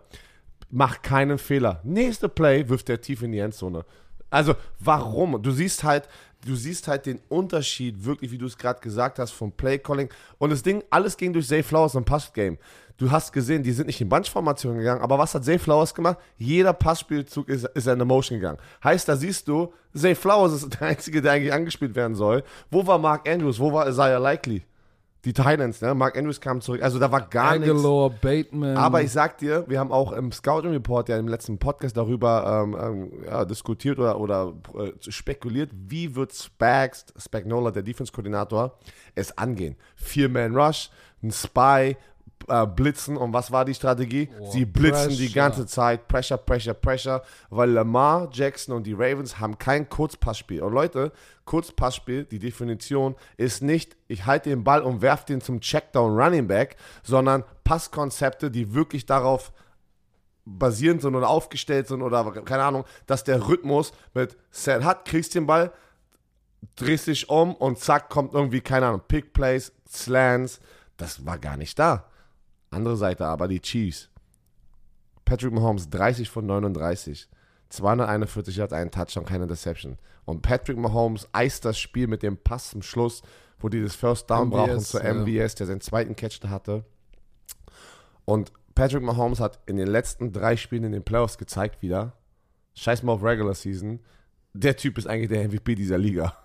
Mach keinen Fehler. Nächste Play wirft er tief in die Endzone. Also, warum? Du siehst halt, du siehst halt den Unterschied, wirklich, wie du es gerade gesagt hast, vom Play-Calling. Und das Ding, alles ging durch Zay Flowers im Pass-Game. Du hast gesehen, die sind nicht in Bunch-Formation gegangen, aber was hat Zay Flowers gemacht? Jeder Passspielzug ist, ist in eine Motion gegangen. Heißt, da siehst du, Zay Flowers ist der Einzige, der eigentlich angespielt werden soll. Wo war Mark Andrews? Wo war Isaiah Likely? Die Titans, ne? Mark Andrews kam zurück. Also da war gar nichts. Bateman. Aber ich sag dir, wir haben auch im Scouting Report ja im letzten Podcast darüber ähm, ähm, ja, diskutiert oder, oder äh, spekuliert, wie wird Spags, Spagnola, der Defense-Koordinator, es angehen. Vier-Man-Rush, ein Spy, äh, blitzen. Und was war die Strategie? Oh, Sie blitzen Pressure. die ganze Zeit. Pressure, Pressure, Pressure. Weil Lamar, Jackson und die Ravens haben kein Kurzpassspiel. Und Leute, Kurzpassspiel, die Definition ist nicht, ich halte den Ball und werfe den zum Checkdown Running Back, sondern Passkonzepte, die wirklich darauf basierend sind oder aufgestellt sind oder keine Ahnung, dass der Rhythmus mit Set hat, kriegst den Ball, drehst dich um und zack, kommt irgendwie, keine Ahnung, Pick Plays, Slants. Das war gar nicht da. Andere Seite aber die Chiefs. Patrick Mahomes 30 von 39. 241 hat einen Touchdown, keine Deception. Und Patrick Mahomes eist das Spiel mit dem Pass zum Schluss, wo die das First Down MVS, brauchen zur ja. MVS, der seinen zweiten Catch da hatte. Und Patrick Mahomes hat in den letzten drei Spielen in den Playoffs gezeigt wieder, scheiß mal auf Regular Season, der Typ ist eigentlich der MVP dieser Liga.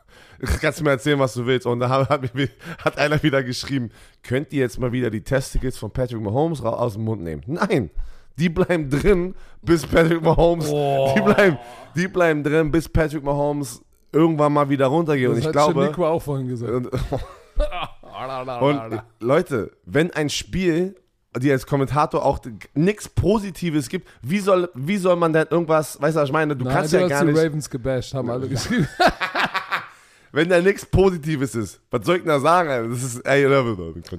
Kannst du mir erzählen, was du willst. Und da hat, hat, einer wieder geschrieben, könnt ihr jetzt mal wieder die Testicles von Patrick Mahomes aus dem Mund nehmen? Nein, die bleiben drin, bis Patrick Mahomes, oh. die, bleiben, die bleiben drin, bis Patrick Mahomes irgendwann mal wieder runtergeht. Das und ich hat glaube, Nico auch vorhin gesagt. Und, und Leute, wenn ein Spiel die als Kommentator auch nichts Positives gibt, wie soll, wie soll man denn irgendwas, weißt du, was ich meine? Du Nein, kannst du ja gar die nicht. Ravens gebasht, haben alle geschrieben. Wenn da nichts Positives ist, was soll ich denn da sagen? Das ist, ey, da,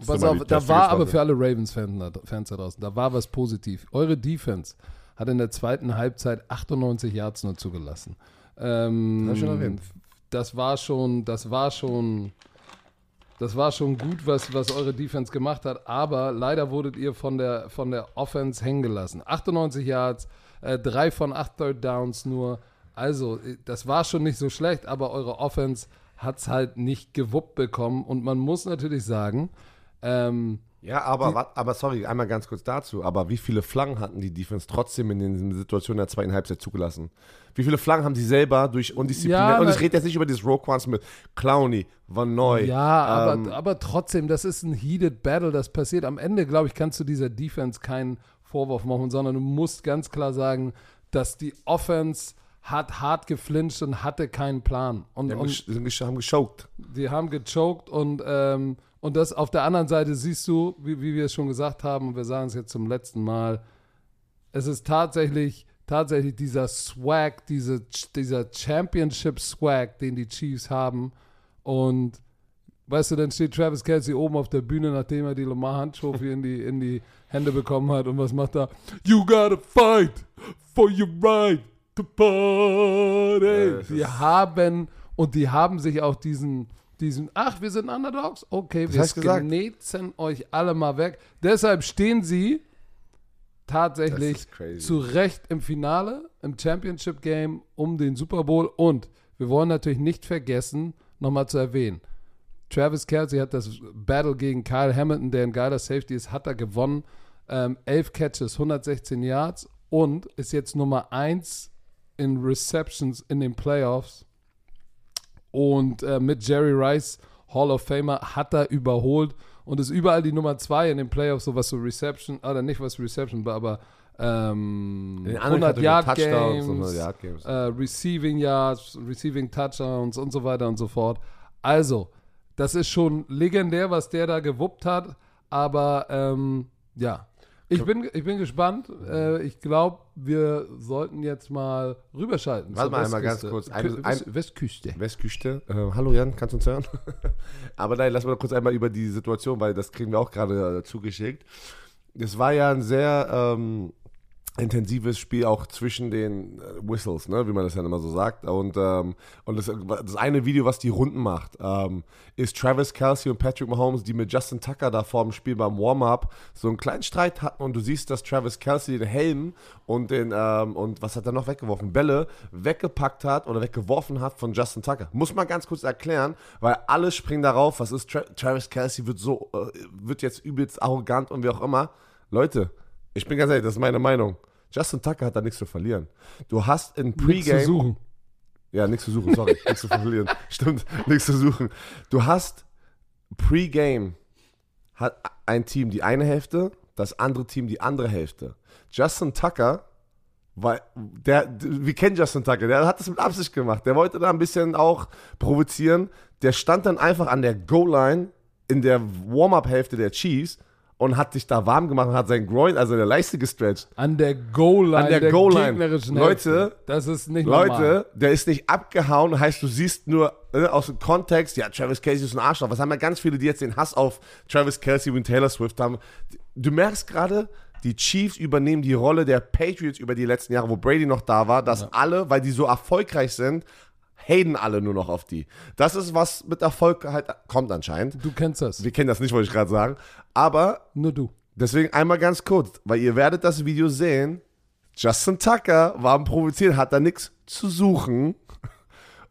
Pass auf, da war aber für alle Ravens-Fans da draußen, da war was positiv. Eure Defense hat in der zweiten Halbzeit 98 Yards nur zugelassen. Ähm, das, schon das war schon, das war schon Das war schon gut, was, was eure Defense gemacht hat, aber leider wurdet ihr von der, von der Offense hängen gelassen. 98 Yards, äh, drei von acht Third Downs nur. Also, äh, das war schon nicht so schlecht, aber eure Offense hat es halt nicht gewuppt bekommen. Und man muss natürlich sagen, ähm, Ja, aber, aber sorry, einmal ganz kurz dazu. Aber wie viele Flaggen hatten die Defense trotzdem in den Situationen der zweiten Halbzeit zugelassen? Wie viele Flaggen haben die selber durch Undisziplin? Ja, und ich rede jetzt nicht über dieses Rogue Ones mit Clowney, Van Noy. Ja, aber, ähm, aber trotzdem, das ist ein heated Battle, das passiert. Am Ende, glaube ich, kannst du dieser Defense keinen Vorwurf machen, sondern du musst ganz klar sagen, dass die Offense hat hart geflincht und hatte keinen Plan. Und, die haben, und gesch- haben geschoked. die haben gechoked und, ähm, und das auf der anderen Seite siehst du, wie, wie wir es schon gesagt haben, und wir sagen es jetzt zum letzten Mal, es ist tatsächlich, tatsächlich dieser Swag, diese, dieser Championship-Swag, den die Chiefs haben. Und weißt du, dann steht Travis Kelsey oben auf der Bühne, nachdem er die Lamar Hunt Trophy in die, in die Hände bekommen hat. Und was macht er? You gotta fight for your right to party. Die ist- haben, und die haben sich auch diesen, diesen, ach, wir sind Underdogs? Okay, wir du gesagt. sknetzen euch alle mal weg. Deshalb stehen sie tatsächlich Das zu Recht im Finale, im Championship Game um den Super Bowl. Und wir wollen natürlich nicht vergessen, nochmal zu erwähnen, Travis Kelsey hat das Battle gegen Kyle Hamilton, der ein geiler Safety ist, hat er gewonnen. Ähm, 11 Catches, 116 Yards und ist jetzt Nummer 1 in Receptions in den Playoffs. Und äh, mit Jerry Rice, Hall of Famer, hat er überholt und ist überall die Nummer 2 in den Playoffs, so was so Reception, oder nicht was Reception war, aber ähm, In den anderen 100 Yard Games, 100 Yard Games. äh, Receiving Yards, Receiving Touchdowns und so weiter und so fort. Also, das ist schon legendär, was der da gewuppt hat. Aber ähm, ja, ich bin, ich bin gespannt. Äh, ich glaube, wir sollten jetzt mal rüberschalten. Warte mal einmal ganz kurz. Ein- West, Westküste. Westküste. Äh, hallo Jan, kannst du uns hören? Aber nein, lass mal kurz einmal über die Situation, weil das kriegen wir auch gerade äh, zugeschickt. Es war ja ein sehr ähm, intensives Spiel auch zwischen den äh, Whistles, ne, wie man das ja immer so sagt. Und, ähm, und das, das eine Video, was die Runden macht, ähm, ist Travis Kelsey und Patrick Mahomes, die mit Justin Tucker da vor dem Spiel beim Warm-up so einen kleinen Streit hatten und du siehst, dass Travis Kelsey den Helm und den, ähm, und was hat er noch weggeworfen? Bälle weggepackt hat oder weggeworfen hat von Justin Tucker. Muss man ganz kurz erklären, weil alle springen darauf, was ist Tra Travis Kelsey wird so, äh, wird jetzt übelst arrogant und wie auch immer. Leute, ich bin ganz ehrlich, das ist meine Meinung. Justin Tucker hat da nichts zu verlieren. Du hast in Nichts zu Pre-Game. suchen. Ja, nichts zu suchen, sorry. nichts zu verlieren. Stimmt, nichts zu suchen. Du hast Pre-Game hat ein Team die eine Hälfte, das andere Team die andere Hälfte. Justin Tucker, weil der, wir kennen Justin Tucker, der hat das mit Absicht gemacht. Der wollte da ein bisschen auch provozieren. Der stand dann einfach an der Goal-Line in der Warm-Up-Hälfte der Chiefs und hat sich da warm gemacht und hat sein Groin, also der Leiste gestretcht. An der Goal-Line An der Goal-Line. gegnerischen Leute. Das ist nicht normal. Leute, der ist nicht abgehauen, heißt, du siehst nur äh, aus dem Kontext, ja, Travis Kelsey ist ein Arschloch. Was haben ja ganz viele, die jetzt den Hass auf Travis Kelsey und Taylor Swift haben. Du merkst gerade, die Chiefs übernehmen die Rolle der Patriots über die letzten Jahre, wo Brady noch da war, dass alle, weil die so erfolgreich sind, haten alle nur noch auf die. Das ist, was mit Erfolg halt kommt anscheinend. Du kennst das. Wir kennen das nicht, wollte ich gerade sagen. Aber Nur du. Deswegen einmal ganz kurz, weil ihr werdet das Video sehen. Justin Tucker war am Provozieren, hat da nichts zu suchen.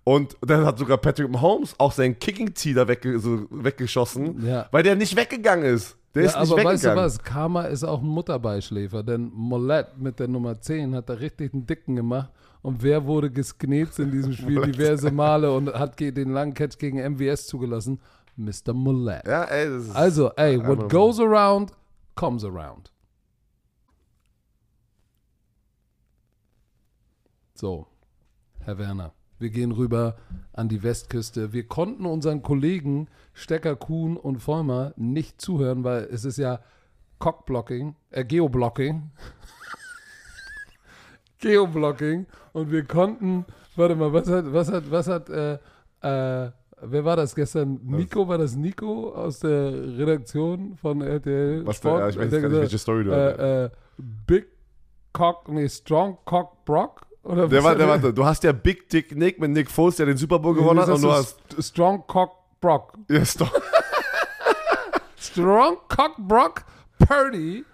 Und dann hat sogar Patrick Mahomes auch seinen Kicking-Tee da wegge so weggeschossen, Ja. weil der nicht weggegangen ist. Der Ja, ist nicht aber weißt du weggegangen. was? Karma ist auch ein Mutterbeischläfer, denn Mollett mit der Nummer 10 hat da richtig einen Dicken gemacht. Und wer wurde gesknetzt in diesem Spiel diverse Male und hat den langen Catch gegen MWS zugelassen? Mr. Mollett. Ja, ey, das ist Also, ey, what goes around, comes around. So, Herr Werner, wir gehen rüber an die Westküste. Wir konnten unseren Kollegen Stecker, Kuhn und Vollmer nicht zuhören, weil es ist ja Cockblocking, äh, Geoblocking. Geoblocking. Und wir konnten, warte mal, was hat, was hat, was hat, äh, äh, wer war das gestern? Nico, war das Nico aus der Redaktion von RTL? Was der- ja, ich weiß Der gar nicht, welche Story du hast. äh, äh, Big Cock, nee, Strong Cock Brock? Oder der war, hat der war, du hast ja Big Dick Nick mit Nick Foles, der den Super Bowl gewonnen hat, und du hast. Strong Cock Brock. Ja, doch. Strong Cock Brock Purdy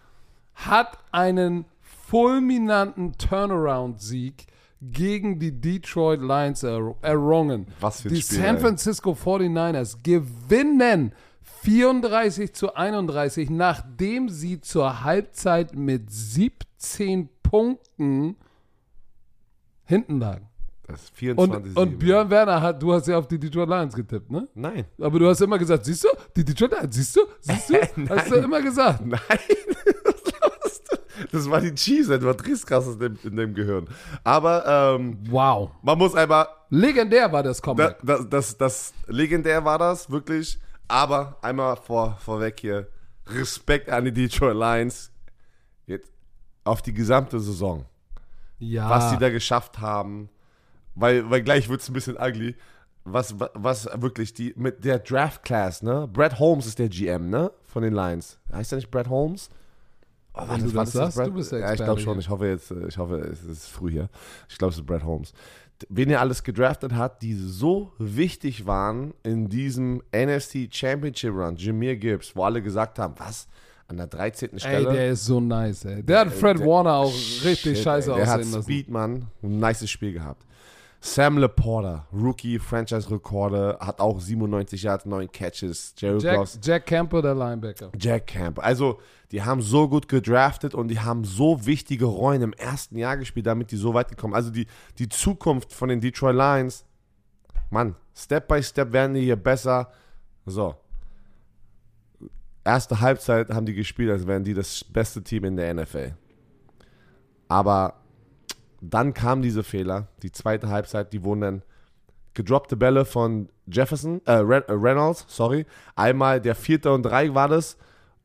hat einen fulminanten Turnaround-Sieg gegen die Detroit Lions er errungen. Was für ein die Spiel, San. Francisco 49ers gewinnen 34 zu 31, nachdem sie zur Halbzeit mit 17 Punkten hinten lagen. Das ist 24 Und, und Björn Werner hat, du hast ja auf die Detroit Lions getippt, ne? Nein. Aber du hast immer gesagt, siehst du, die Detroit Lions, siehst du, siehst du, hast du immer gesagt. Nein. Das war die Cheese, du drehst krass in dem, in dem Gehirn. Aber ähm, Wow. man muss einmal, Legendär war das da, Comeback. das, das, das legendär war das, wirklich. Aber einmal vor, vorweg hier, Respekt an die Detroit Lions. Jetzt auf die gesamte Saison. ja. was sie da geschafft haben. Weil, weil gleich wird es ein bisschen ugly. Was, was wirklich die mit der Draft Class, ne? Brad Holmes ist der GM, ne? Von den Lions. Heißt er nicht Brad Holmes? Oh, Wenn du das sagst, du bist der Ja, ich Experte glaube schon. Ich hoffe jetzt, äh, ich hoffe, es ist früh hier. Ich glaube, es ist Brad Holmes. Wen er alles gedraftet hat, die so wichtig waren in diesem NFC Championship Run. Jameer Gibbs, wo alle gesagt haben, was? An der 13. Ey, Stelle? der ist so nice, ey. Der hat Fred der- Warner auch richtig Shit, scheiße ey. Der hat aussehen lassen. Speed, Mann. Ein nices Spiel gehabt. Sam Laporta, Rookie, Franchise-Rekorde, hat auch 97 Yards, 9 Catches. Jerry Jack, Jack Camper, der Linebacker. Jack Camp. Also, die haben so gut gedraftet und die haben so wichtige Rollen im ersten Jahr gespielt, damit die so weit gekommen Also, die, die Zukunft von den Detroit Lions, Mann, Step by Step werden die hier besser. So. Erste Halbzeit haben die gespielt, als wären die das beste Team in der NFL. Aber dann kamen diese Fehler. Die zweite Halbzeit, die wurden dann gedroppte Bälle von Jefferson, äh, äh, Reynolds, sorry. Einmal der vierte und drei war das,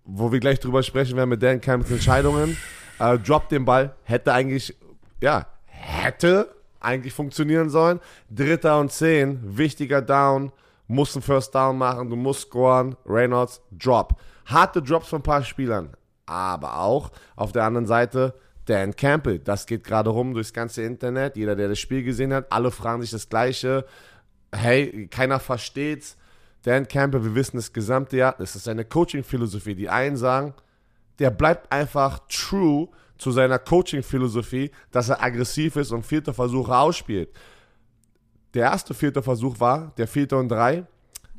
wo wir gleich drüber sprechen werden mit Dan Campbells Entscheidungen. Äh, droppt den Ball, hätte eigentlich, ja, hätte eigentlich funktionieren sollen. Dritter und zehn, wichtiger Down, musst einen First Down machen, du musst scoren. Reynolds, Drop. Harte Drops von ein paar Spielern, aber auch auf der anderen Seite Dan Campbell. Das geht gerade rum durchs ganze Internet. Jeder, der das Spiel gesehen hat, alle fragen sich das Gleiche. Hey, keiner versteht's. Dan Campbell, wir wissen das gesamte Jahr, das ist seine Coaching-Philosophie. Die einen sagen, der bleibt einfach true zu seiner Coaching-Philosophie, dass er aggressiv ist und vierte Versuche ausspielt. Der erste vierte Versuch war der vierte und drei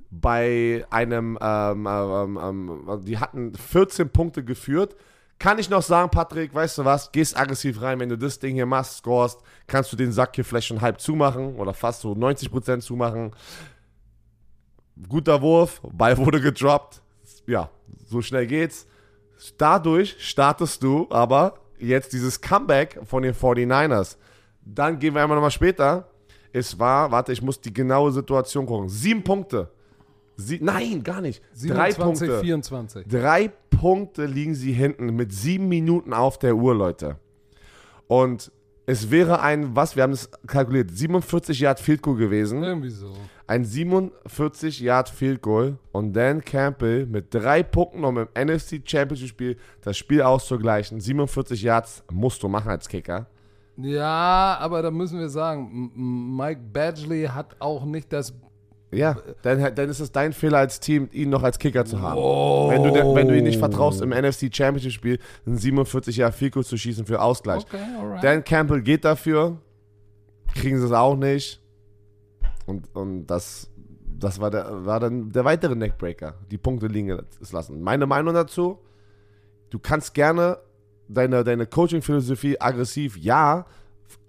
bei einem, ähm, ähm, ähm, die hatten 14 Punkte geführt. Kann ich noch sagen, Patrick, weißt du was, gehst aggressiv rein, wenn du das Ding hier machst, scorest, kannst du den Sack hier vielleicht schon halb zumachen oder fast so 90% zumachen. Guter Wurf, Ball wurde gedroppt. Ja, so schnell geht's. Dadurch startest du aber jetzt dieses Comeback von den 49ers. Dann gehen wir einmal nochmal später. Es war, warte, ich muss die genaue Situation gucken. Sieben Punkte. Sie, nein, gar nicht. Drei 27, Punkte. 24. Drei Punkte liegen sie hinten mit sieben Minuten auf der Uhr, Leute. Und es wäre ein, was, wir haben es kalkuliert, 47 Yard Field Goal gewesen. Irgendwie so. Ein 47 Yard Field Goal und Dan Campbell mit drei Punkten, um im NFC Championship Spiel das Spiel auszugleichen. 47 Yards musst du machen als Kicker. Ja, aber da müssen wir sagen, Mike Badgley hat auch nicht das. Ja, dann, dann ist es dein Fehler als Team, ihn noch als Kicker zu haben. Wenn, du, wenn du ihn nicht vertraust, im NFC Championship Spiel ein 47 Yard Field Goal zu schießen für Ausgleich. Okay, alright. Dan Campbell geht dafür, kriegen sie es auch nicht. Und, und das, das war, der, war dann der weitere Neckbreaker, die Punkte liegen lassen. Meine Meinung dazu, du kannst gerne deine, deine Coaching-Philosophie aggressiv, ja,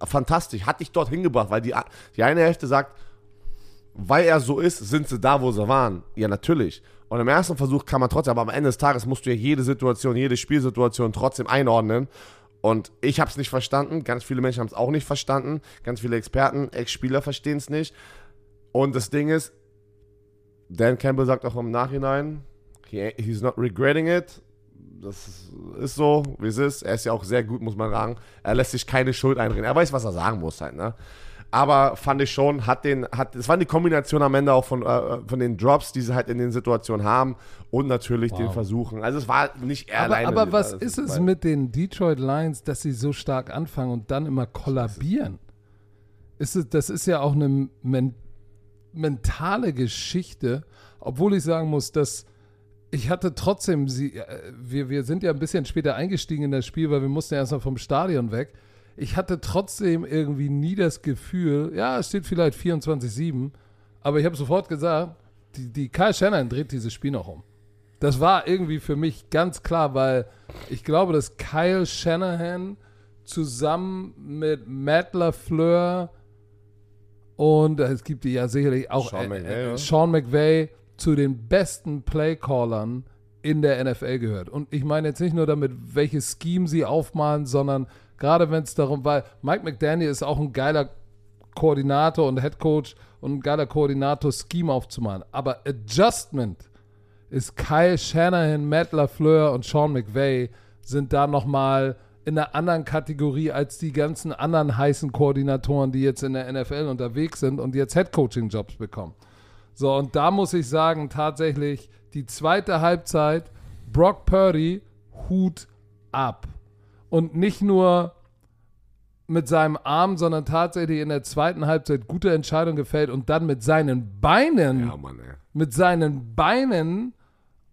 fantastisch, hat dich dort hingebracht, weil die, die eine Hälfte sagt, weil er so ist, sind sie da, wo sie waren. Ja, natürlich. Und im ersten Versuch kann man trotzdem, aber am Ende des Tages musst du ja jede Situation, jede Spielsituation trotzdem einordnen. Und ich habe es nicht verstanden. Ganz viele Menschen haben es auch nicht verstanden. Ganz viele Experten, Ex-Spieler verstehen es nicht. Und das Ding ist, Dan Campbell sagt auch im Nachhinein, he, he's not regretting it. Das ist so, wie es ist. Er ist ja auch sehr gut, muss man sagen. Er lässt sich keine Schuld einreden. Er weiß, was er sagen muss halt, ne? Aber fand ich schon, hat den, hat, es war die Kombination am Ende auch von, äh, von den Drops, die sie halt in den Situationen haben und natürlich den Versuchen. Also es war nicht er aber, alleine. aber was ist es mit den Detroit Lions, dass sie so stark anfangen und dann immer kollabieren? Ist es, das ist ja auch eine men mentale Geschichte, obwohl ich sagen muss, dass ich hatte trotzdem, sie, äh, wir, wir sind ja ein bisschen später eingestiegen in das Spiel, weil wir mussten ja erstmal vom Stadion weg. Ich hatte trotzdem irgendwie nie das Gefühl, ja, es steht vielleicht 24-7, aber ich habe sofort gesagt, die, die Kyle Shannon dreht dieses Spiel noch um. Das war irgendwie für mich ganz klar, weil ich glaube, dass Kyle Shanahan zusammen mit Matt LaFleur und es gibt ja sicherlich auch Sean äh, McVay, äh. Sean McVay zu den besten Playcallern in der NFL gehört. Und ich meine jetzt nicht nur damit, welche Scheme sie aufmalen, sondern gerade wenn es darum, weil Mike McDaniel ist auch ein geiler Koordinator und Head Coach und ein geiler Koordinator, Scheme aufzumalen. Aber Adjustment ist Kyle Shanahan, Matt LaFleur und Sean McVay sind da nochmal in einer anderen Kategorie als die ganzen anderen heißen Koordinatoren, die jetzt in der NFL unterwegs sind und jetzt Head-Coaching-Jobs bekommen. So, und da muss ich sagen, tatsächlich die zweite Halbzeit, Brock Purdy, Hut ab. Und nicht nur mit seinem Arm, sondern tatsächlich in der zweiten Halbzeit gute Entscheidung gefällt und dann mit seinen Beinen Ja, Mann, mit seinen Beinen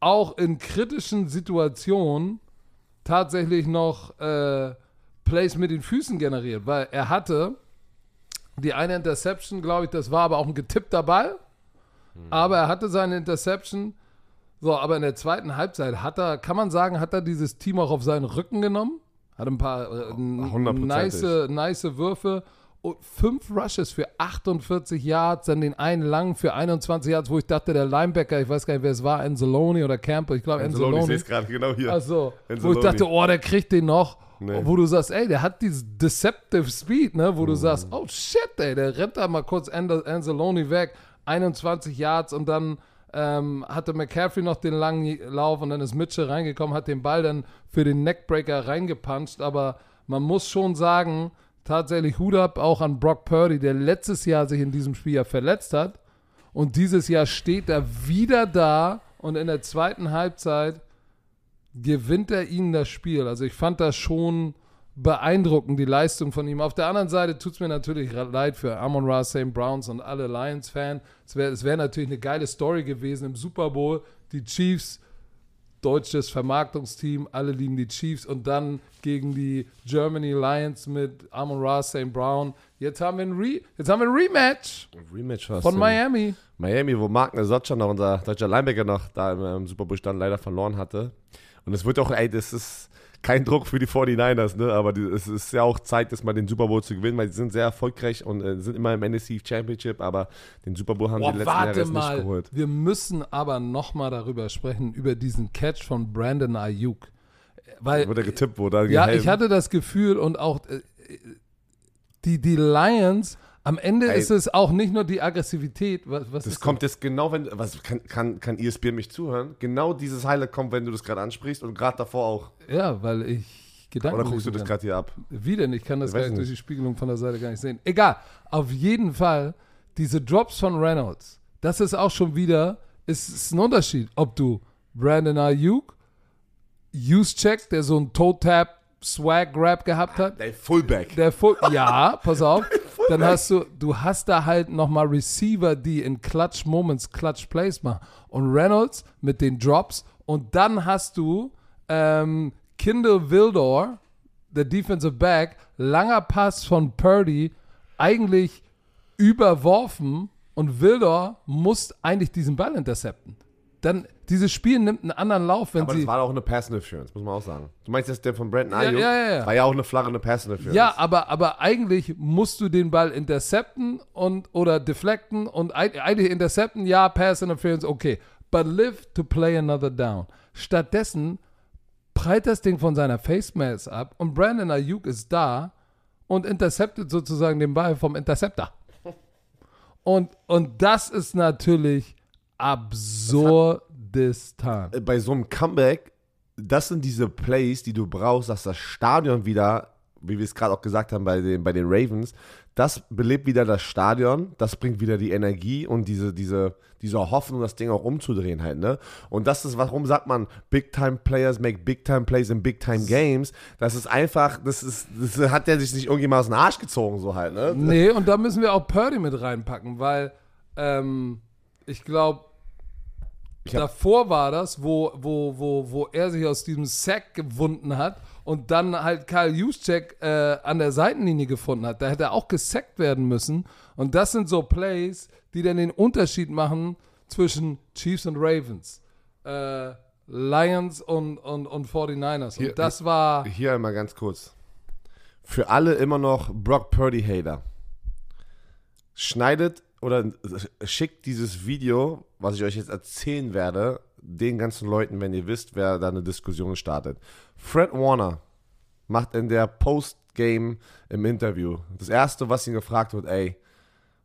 auch in kritischen Situationen tatsächlich noch äh, Plays mit den Füßen generiert, weil er hatte die eine Interception, glaube ich, das war aber auch ein getippter Ball, aber er hatte seine Interception. So, aber in der zweiten Halbzeit hat er, kann man sagen, hat er dieses Team auch auf seinen Rücken genommen, hat ein paar äh, nice, nice Würfe und fünf Rushes für 48 Yards, dann den einen langen für 21 Yards, wo ich dachte, der Linebacker, ich weiß gar nicht, wer es war, Anzalone oder Campbell, ich glaube Anzalone, ich Anzalone. sehe es gerade genau hier. Also, wo ich dachte, oh, der kriegt den noch. Nee. Wo du sagst, ey, der hat dieses Deceptive Speed, ne? Wo du sagst, oh shit, ey, der rennt da mal kurz An- Anzalone weg, 21 Yards und dann ähm, hatte McCaffrey noch den langen Lauf und dann ist Mitchell reingekommen, hat den Ball dann für den Neckbreaker reingepuncht, aber man muss schon sagen, tatsächlich Hut ab auch an Brock Purdy, der letztes Jahr sich in diesem Spiel ja verletzt hat und dieses Jahr steht er wieder da und in der zweiten Halbzeit gewinnt er ihnen das Spiel. Also ich fand das schon beeindruckend, die Leistung von ihm. Auf der anderen Seite tut es mir natürlich leid für Amon Ra, St. Browns und alle Lions-Fans. Es wäre wär natürlich eine geile Story gewesen im Super Bowl. Die Chiefs, deutsches Vermarktungsteam, alle lieben die Chiefs und dann gegen die Germany Lions mit Amon Ra, St. Brown. Jetzt haben wir ein, Re jetzt haben wir ein Rematch Rematch von? Miami. Miami, wo Mark Nesotcha noch, unser deutscher Linebacker noch da im, im Super Bowl stand, leider verloren hatte. Und es wird auch, ey, das ist kein Druck für die 49ers, ne? Aber die, es ist ja auch Zeit, dass mal den Super Bowl zu gewinnen, weil sie sind sehr erfolgreich und äh, sind immer im NFC Championship, aber den Super Bowl haben Boah, sie die letzten Jahre jetzt nicht mal. geholt. Wir müssen aber noch mal darüber sprechen, über diesen Catch von Brandon Ayuk. Weil, Wurde getippt, wo da ja, gehelmt. ich hatte das Gefühl und auch äh, die, die Lions, am Ende Ey. ist es auch nicht nur die Aggressivität. Was, was Das kommt jetzt genau, wenn, was, kann, kann, kann ESPN mich zuhören? Genau dieses Highlight kommt, wenn du das gerade ansprichst und gerade davor auch. Ja, weil ich Gedanken Oder guckst du das gerade hier ab? Wie denn? Ich kann das Ich gar nicht durch die Spiegelung von der Seite gar nicht sehen. Egal. Auf jeden Fall, diese Drops von Reynolds, das ist auch schon wieder, ist, ist ein Unterschied, ob du Brandon Ayuk, Juszczyk, der so einen Toe-Tap Swag-Grab gehabt hat, Der Fullback. der Fu ja, pass auf, dann hast du, du hast da halt nochmal Receiver, die in Clutch Moments Clutch Plays machen. Und Reynolds mit den Drops und dann hast du ähm, Kindle Wildor, der Defensive Back, langer Pass von Purdy, eigentlich überworfen und Wildor muss eigentlich diesen Ball intercepten. Dann, dieses Spiel nimmt einen anderen Lauf, wenn Aber sie. das war auch eine Pass Interference, muss man auch sagen. Du meinst jetzt der von Brandon Ja, Ayuk? ja, ja, ja. War ja auch eine flache eine Pass Interference. Ja, aber, aber eigentlich musst du den Ball intercepten und oder deflecten und eig- eigentlich intercepten, ja, Pass Interference, okay. But live to play another down. Stattdessen prallt das Ding von seiner Face Mask ab und Brandon Ayuk ist da und interceptet sozusagen den Ball vom Interceptor. Und, und das ist natürlich absurdistan. Äh, bei so einem Comeback, das sind diese Plays, die du brauchst, dass das Stadion wieder, wie wir es gerade auch gesagt haben bei den, bei den Ravens, das belebt wieder das Stadion, das bringt wieder die Energie und diese, diese, diese Hoffnung, das Ding auch umzudrehen halt, ne? Und das ist, warum sagt man, Big-Time-Players make Big-Time-Plays in Big-Time-Games? Das ist einfach, das ist, das hat der sich nicht irgendjemand aus dem Arsch gezogen, so halt, ne? Nee, und da müssen wir auch Purdy mit reinpacken, weil ähm, ich glaube, Davor war das, wo, wo, wo, wo er sich aus diesem Sack gewunden hat und dann halt Karl Juszczyk äh, an der Seitenlinie gefunden hat. Da hätte er auch gesackt werden müssen. Und das sind so Plays, die dann den Unterschied machen zwischen Chiefs und Ravens. Äh, Lions und, und, und 49ers. Hier- und das war. Hier einmal ganz kurz. Für alle immer noch Brock Purdy-Hater. Schneidet oder schickt dieses Video, was ich euch jetzt erzählen werde, den ganzen Leuten, wenn ihr wisst, wer da eine Diskussion startet. Fred Warner macht in der Postgame im Interview das erste, was ihn gefragt wird, ey,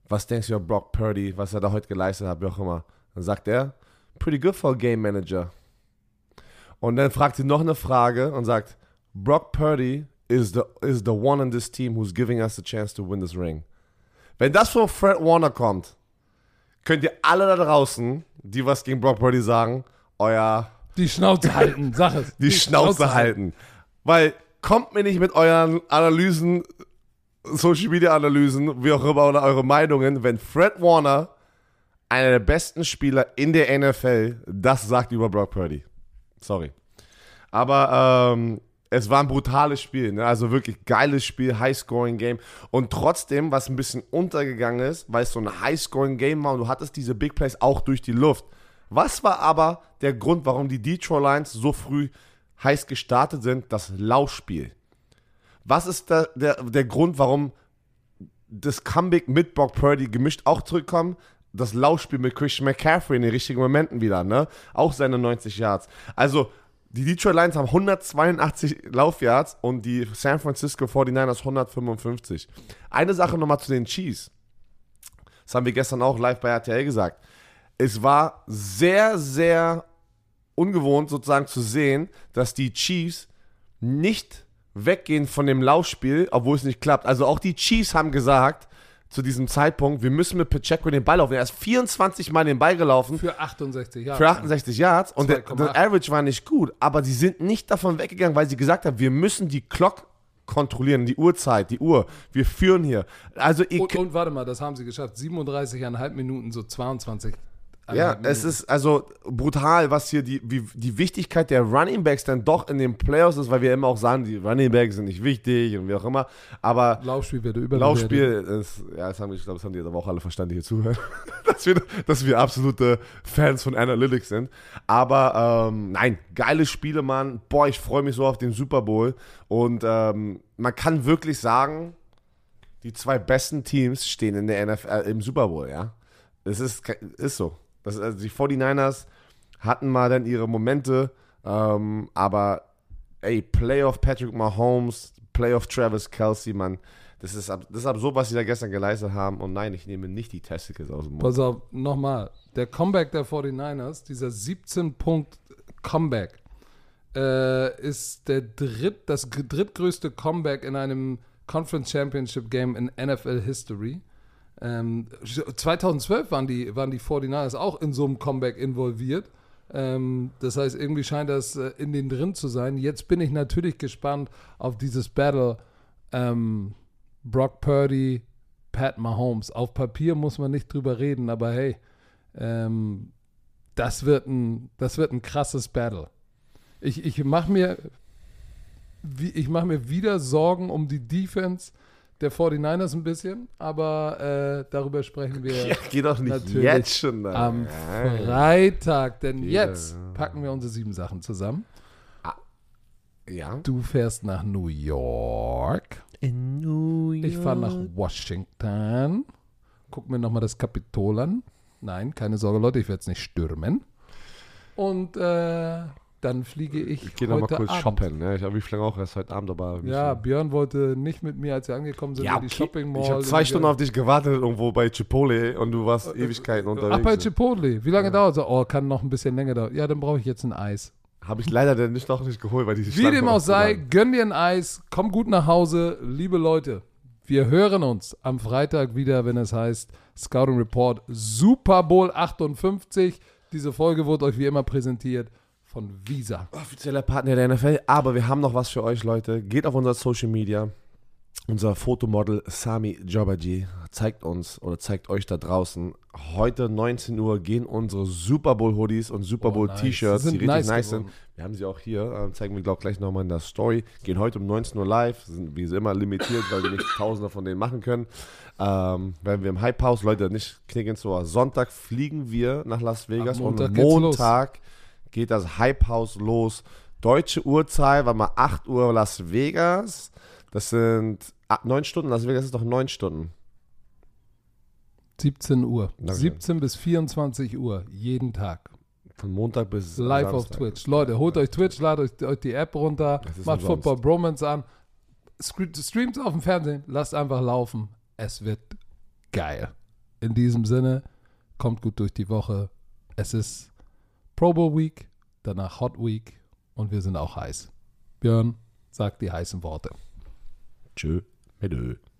was denkst du über Brock Purdy, was er da heute geleistet hat, wie auch immer. Dann sagt er, pretty good for a game manager. Und dann fragt sie noch eine Frage und sagt, Brock Purdy is the, is the one in this team who's giving us the chance to win this ring. Wenn das von Fred Warner kommt, könnt ihr alle da draußen, die was gegen Brock Purdy sagen, euer Die Schnauze halten, sag es. die, Schnauze, halten. Weil kommt mir nicht mit euren Analysen, Social Media Analysen, wie auch immer, oder eure Meinungen, wenn Fred Warner, einer der besten Spieler in der NFL, das sagt über Brock Purdy. Sorry. Aber ähm, es war ein brutales Spiel, ne? also wirklich geiles Spiel, High-Scoring-Game. Und trotzdem, was ein bisschen untergegangen ist, weil es so ein High-Scoring-Game war und du hattest diese Big Plays auch durch die Luft. Was war aber der Grund, warum die Detroit Lions so früh heiß gestartet sind? Das Laufspiel. Was ist der, der, der Grund, warum das Comeback mit Brock Purdy gemischt auch zurückkommen? Das Laufspiel mit Christian McCaffrey in den richtigen Momenten wieder, ne? Auch seine 90 Yards. Also, die Detroit Lions haben 182 Laufyards und die San Francisco 49ers 155. Eine Sache nochmal zu den Chiefs. Das haben wir gestern auch live bei RTL gesagt. Es war sehr, sehr ungewohnt sozusagen zu sehen, dass die Chiefs nicht weggehen von dem Laufspiel, obwohl es nicht klappt. Also auch die Chiefs haben gesagt zu diesem Zeitpunkt, wir müssen mit Pacheco den Ball laufen. Er ist 24 Mal den Ball gelaufen Für 68 Jahre. für 68 Yards und der, 2,8. der Average war nicht gut, aber sie sind nicht davon weggegangen, weil sie gesagt haben, wir müssen die Clock kontrollieren, die Uhrzeit, die Uhr. Wir führen hier. Also Und, und warte mal, das haben sie geschafft. 37,5 Minuten, so 22. Ja, es ist also brutal, was hier die, wie, die Wichtigkeit der Running Backs dann doch in den Playoffs ist, weil wir immer auch sagen, die Running Backs sind nicht wichtig und wie auch immer. Aber Laufspiel wird überbewertet. Laufspiel ist, ja, das haben, ich glaube, das haben die jetzt aber auch alle verstanden, die hier zuhören, dass, wir, dass wir absolute Fans von Analytics sind. Aber ähm, nein, geile Spiele, Mann. Boah, ich freue mich so auf den Super Bowl. Und ähm, man kann wirklich sagen, die zwei besten Teams stehen in der NFL im Super Bowl, ja. Es ist, ist so. Das, also die 49ers hatten mal dann ihre Momente, ähm, aber ey, Playoff Patrick Mahomes, Playoff Travis Kelsey, Mann, das ist, das ist absurd, was sie da gestern geleistet haben. Und nein, ich nehme nicht die Testicles aus dem Mund. Pass auf, nochmal. Der Comeback der 49ers, dieser 17-Punkt-Comeback, äh, ist der dritt, das drittgrößte Comeback in einem Conference Championship Game in NFL History. Ähm, 2012 waren die, waren die 49ers auch in so einem Comeback involviert. Ähm, das heißt, irgendwie scheint das äh, in den drin zu sein. Jetzt bin ich natürlich gespannt auf dieses Battle ähm, Brock Purdy, Pat Mahomes. Auf Papier muss man nicht drüber reden, aber hey, ähm, das, wird ein, das wird ein krasses Battle. Ich, ich mache mir, mach mir wieder Sorgen um die Defense der 49ers ein bisschen, aber äh, darüber sprechen wir Ja, geh doch nicht Natürlich. jetzt schon. da. am. Freitag. Denn Ja. jetzt packen wir unsere sieben Sachen zusammen. Ja. Du fährst nach New York. In New Ich fahre nach Washington. Guck mir nochmal das Kapitol an. Nein, keine Sorge, Leute, ich werde es nicht stürmen. Und äh, dann fliege ich, Ich gehe noch mal heute kurz Abend. shoppen. Ne? Ich habe lange auch erst heute Abend, aber. Ja, Björn wollte nicht mit mir, als wir angekommen sind, Ja, in die okay. Shopping Mall. Ich habe zwei Stunden auf dich gewartet irgendwo bei Chipotle und du warst Ewigkeiten unterwegs. Ach, bei Chipotle. Wie lange dauert es? Oh, kann noch ein bisschen länger dauern. Ja, dann brauche ich jetzt ein Eis. Habe ich leider dann nicht noch nicht geholt, weil die Wie dem auch sei, gönn dir ein Eis, komm gut nach Hause, liebe Leute. Wir hören uns am Freitag wieder, wenn es heißt Scouting Report Super Bowl 58. Diese Folge wurde euch wie immer präsentiert von Visa. Offizieller Partner der NFL. Aber wir haben noch was für euch, Leute. Geht auf unser Social Media. unser Fotomodel Sami Jobaji zeigt uns oder zeigt euch da draußen, heute 19 Uhr gehen unsere Super Bowl Hoodies und Super Oh, Bowl nice. T-Shirts, Die richtig nice nice sind. Wir haben sie auch hier, äh, zeigen wir glaube gleich nochmal in der Story. Gehen heute um 19 Uhr live, sind wie immer limitiert, weil wir nicht tausende von denen machen können. Ähm, werden wir im Hype House, Leute, nicht knicken so. Sonntag fliegen wir nach Las Vegas Montag und geht's los. Geht das Hype House los. Deutsche Uhrzeit, war mal 8 Uhr Las Vegas. Das sind ah, 9 Stunden. Las Vegas ist doch 9 Stunden. 17 Uhr. Danke. 17 bis 24 Uhr, jeden Tag. Von Montag bis Live auf Samstag. Twitch. Leute, holt euch Twitch, ladet euch, euch die App runter, macht umsonst. Football Bromance an, streamt auf dem Fernsehen, lasst einfach laufen. Es wird geil. In diesem Sinne, kommt gut durch die Woche. Es ist Pro Bowl Week, danach Hot Week und wir sind auch heiß. Björn sagt die heißen Worte. Tschö, mit.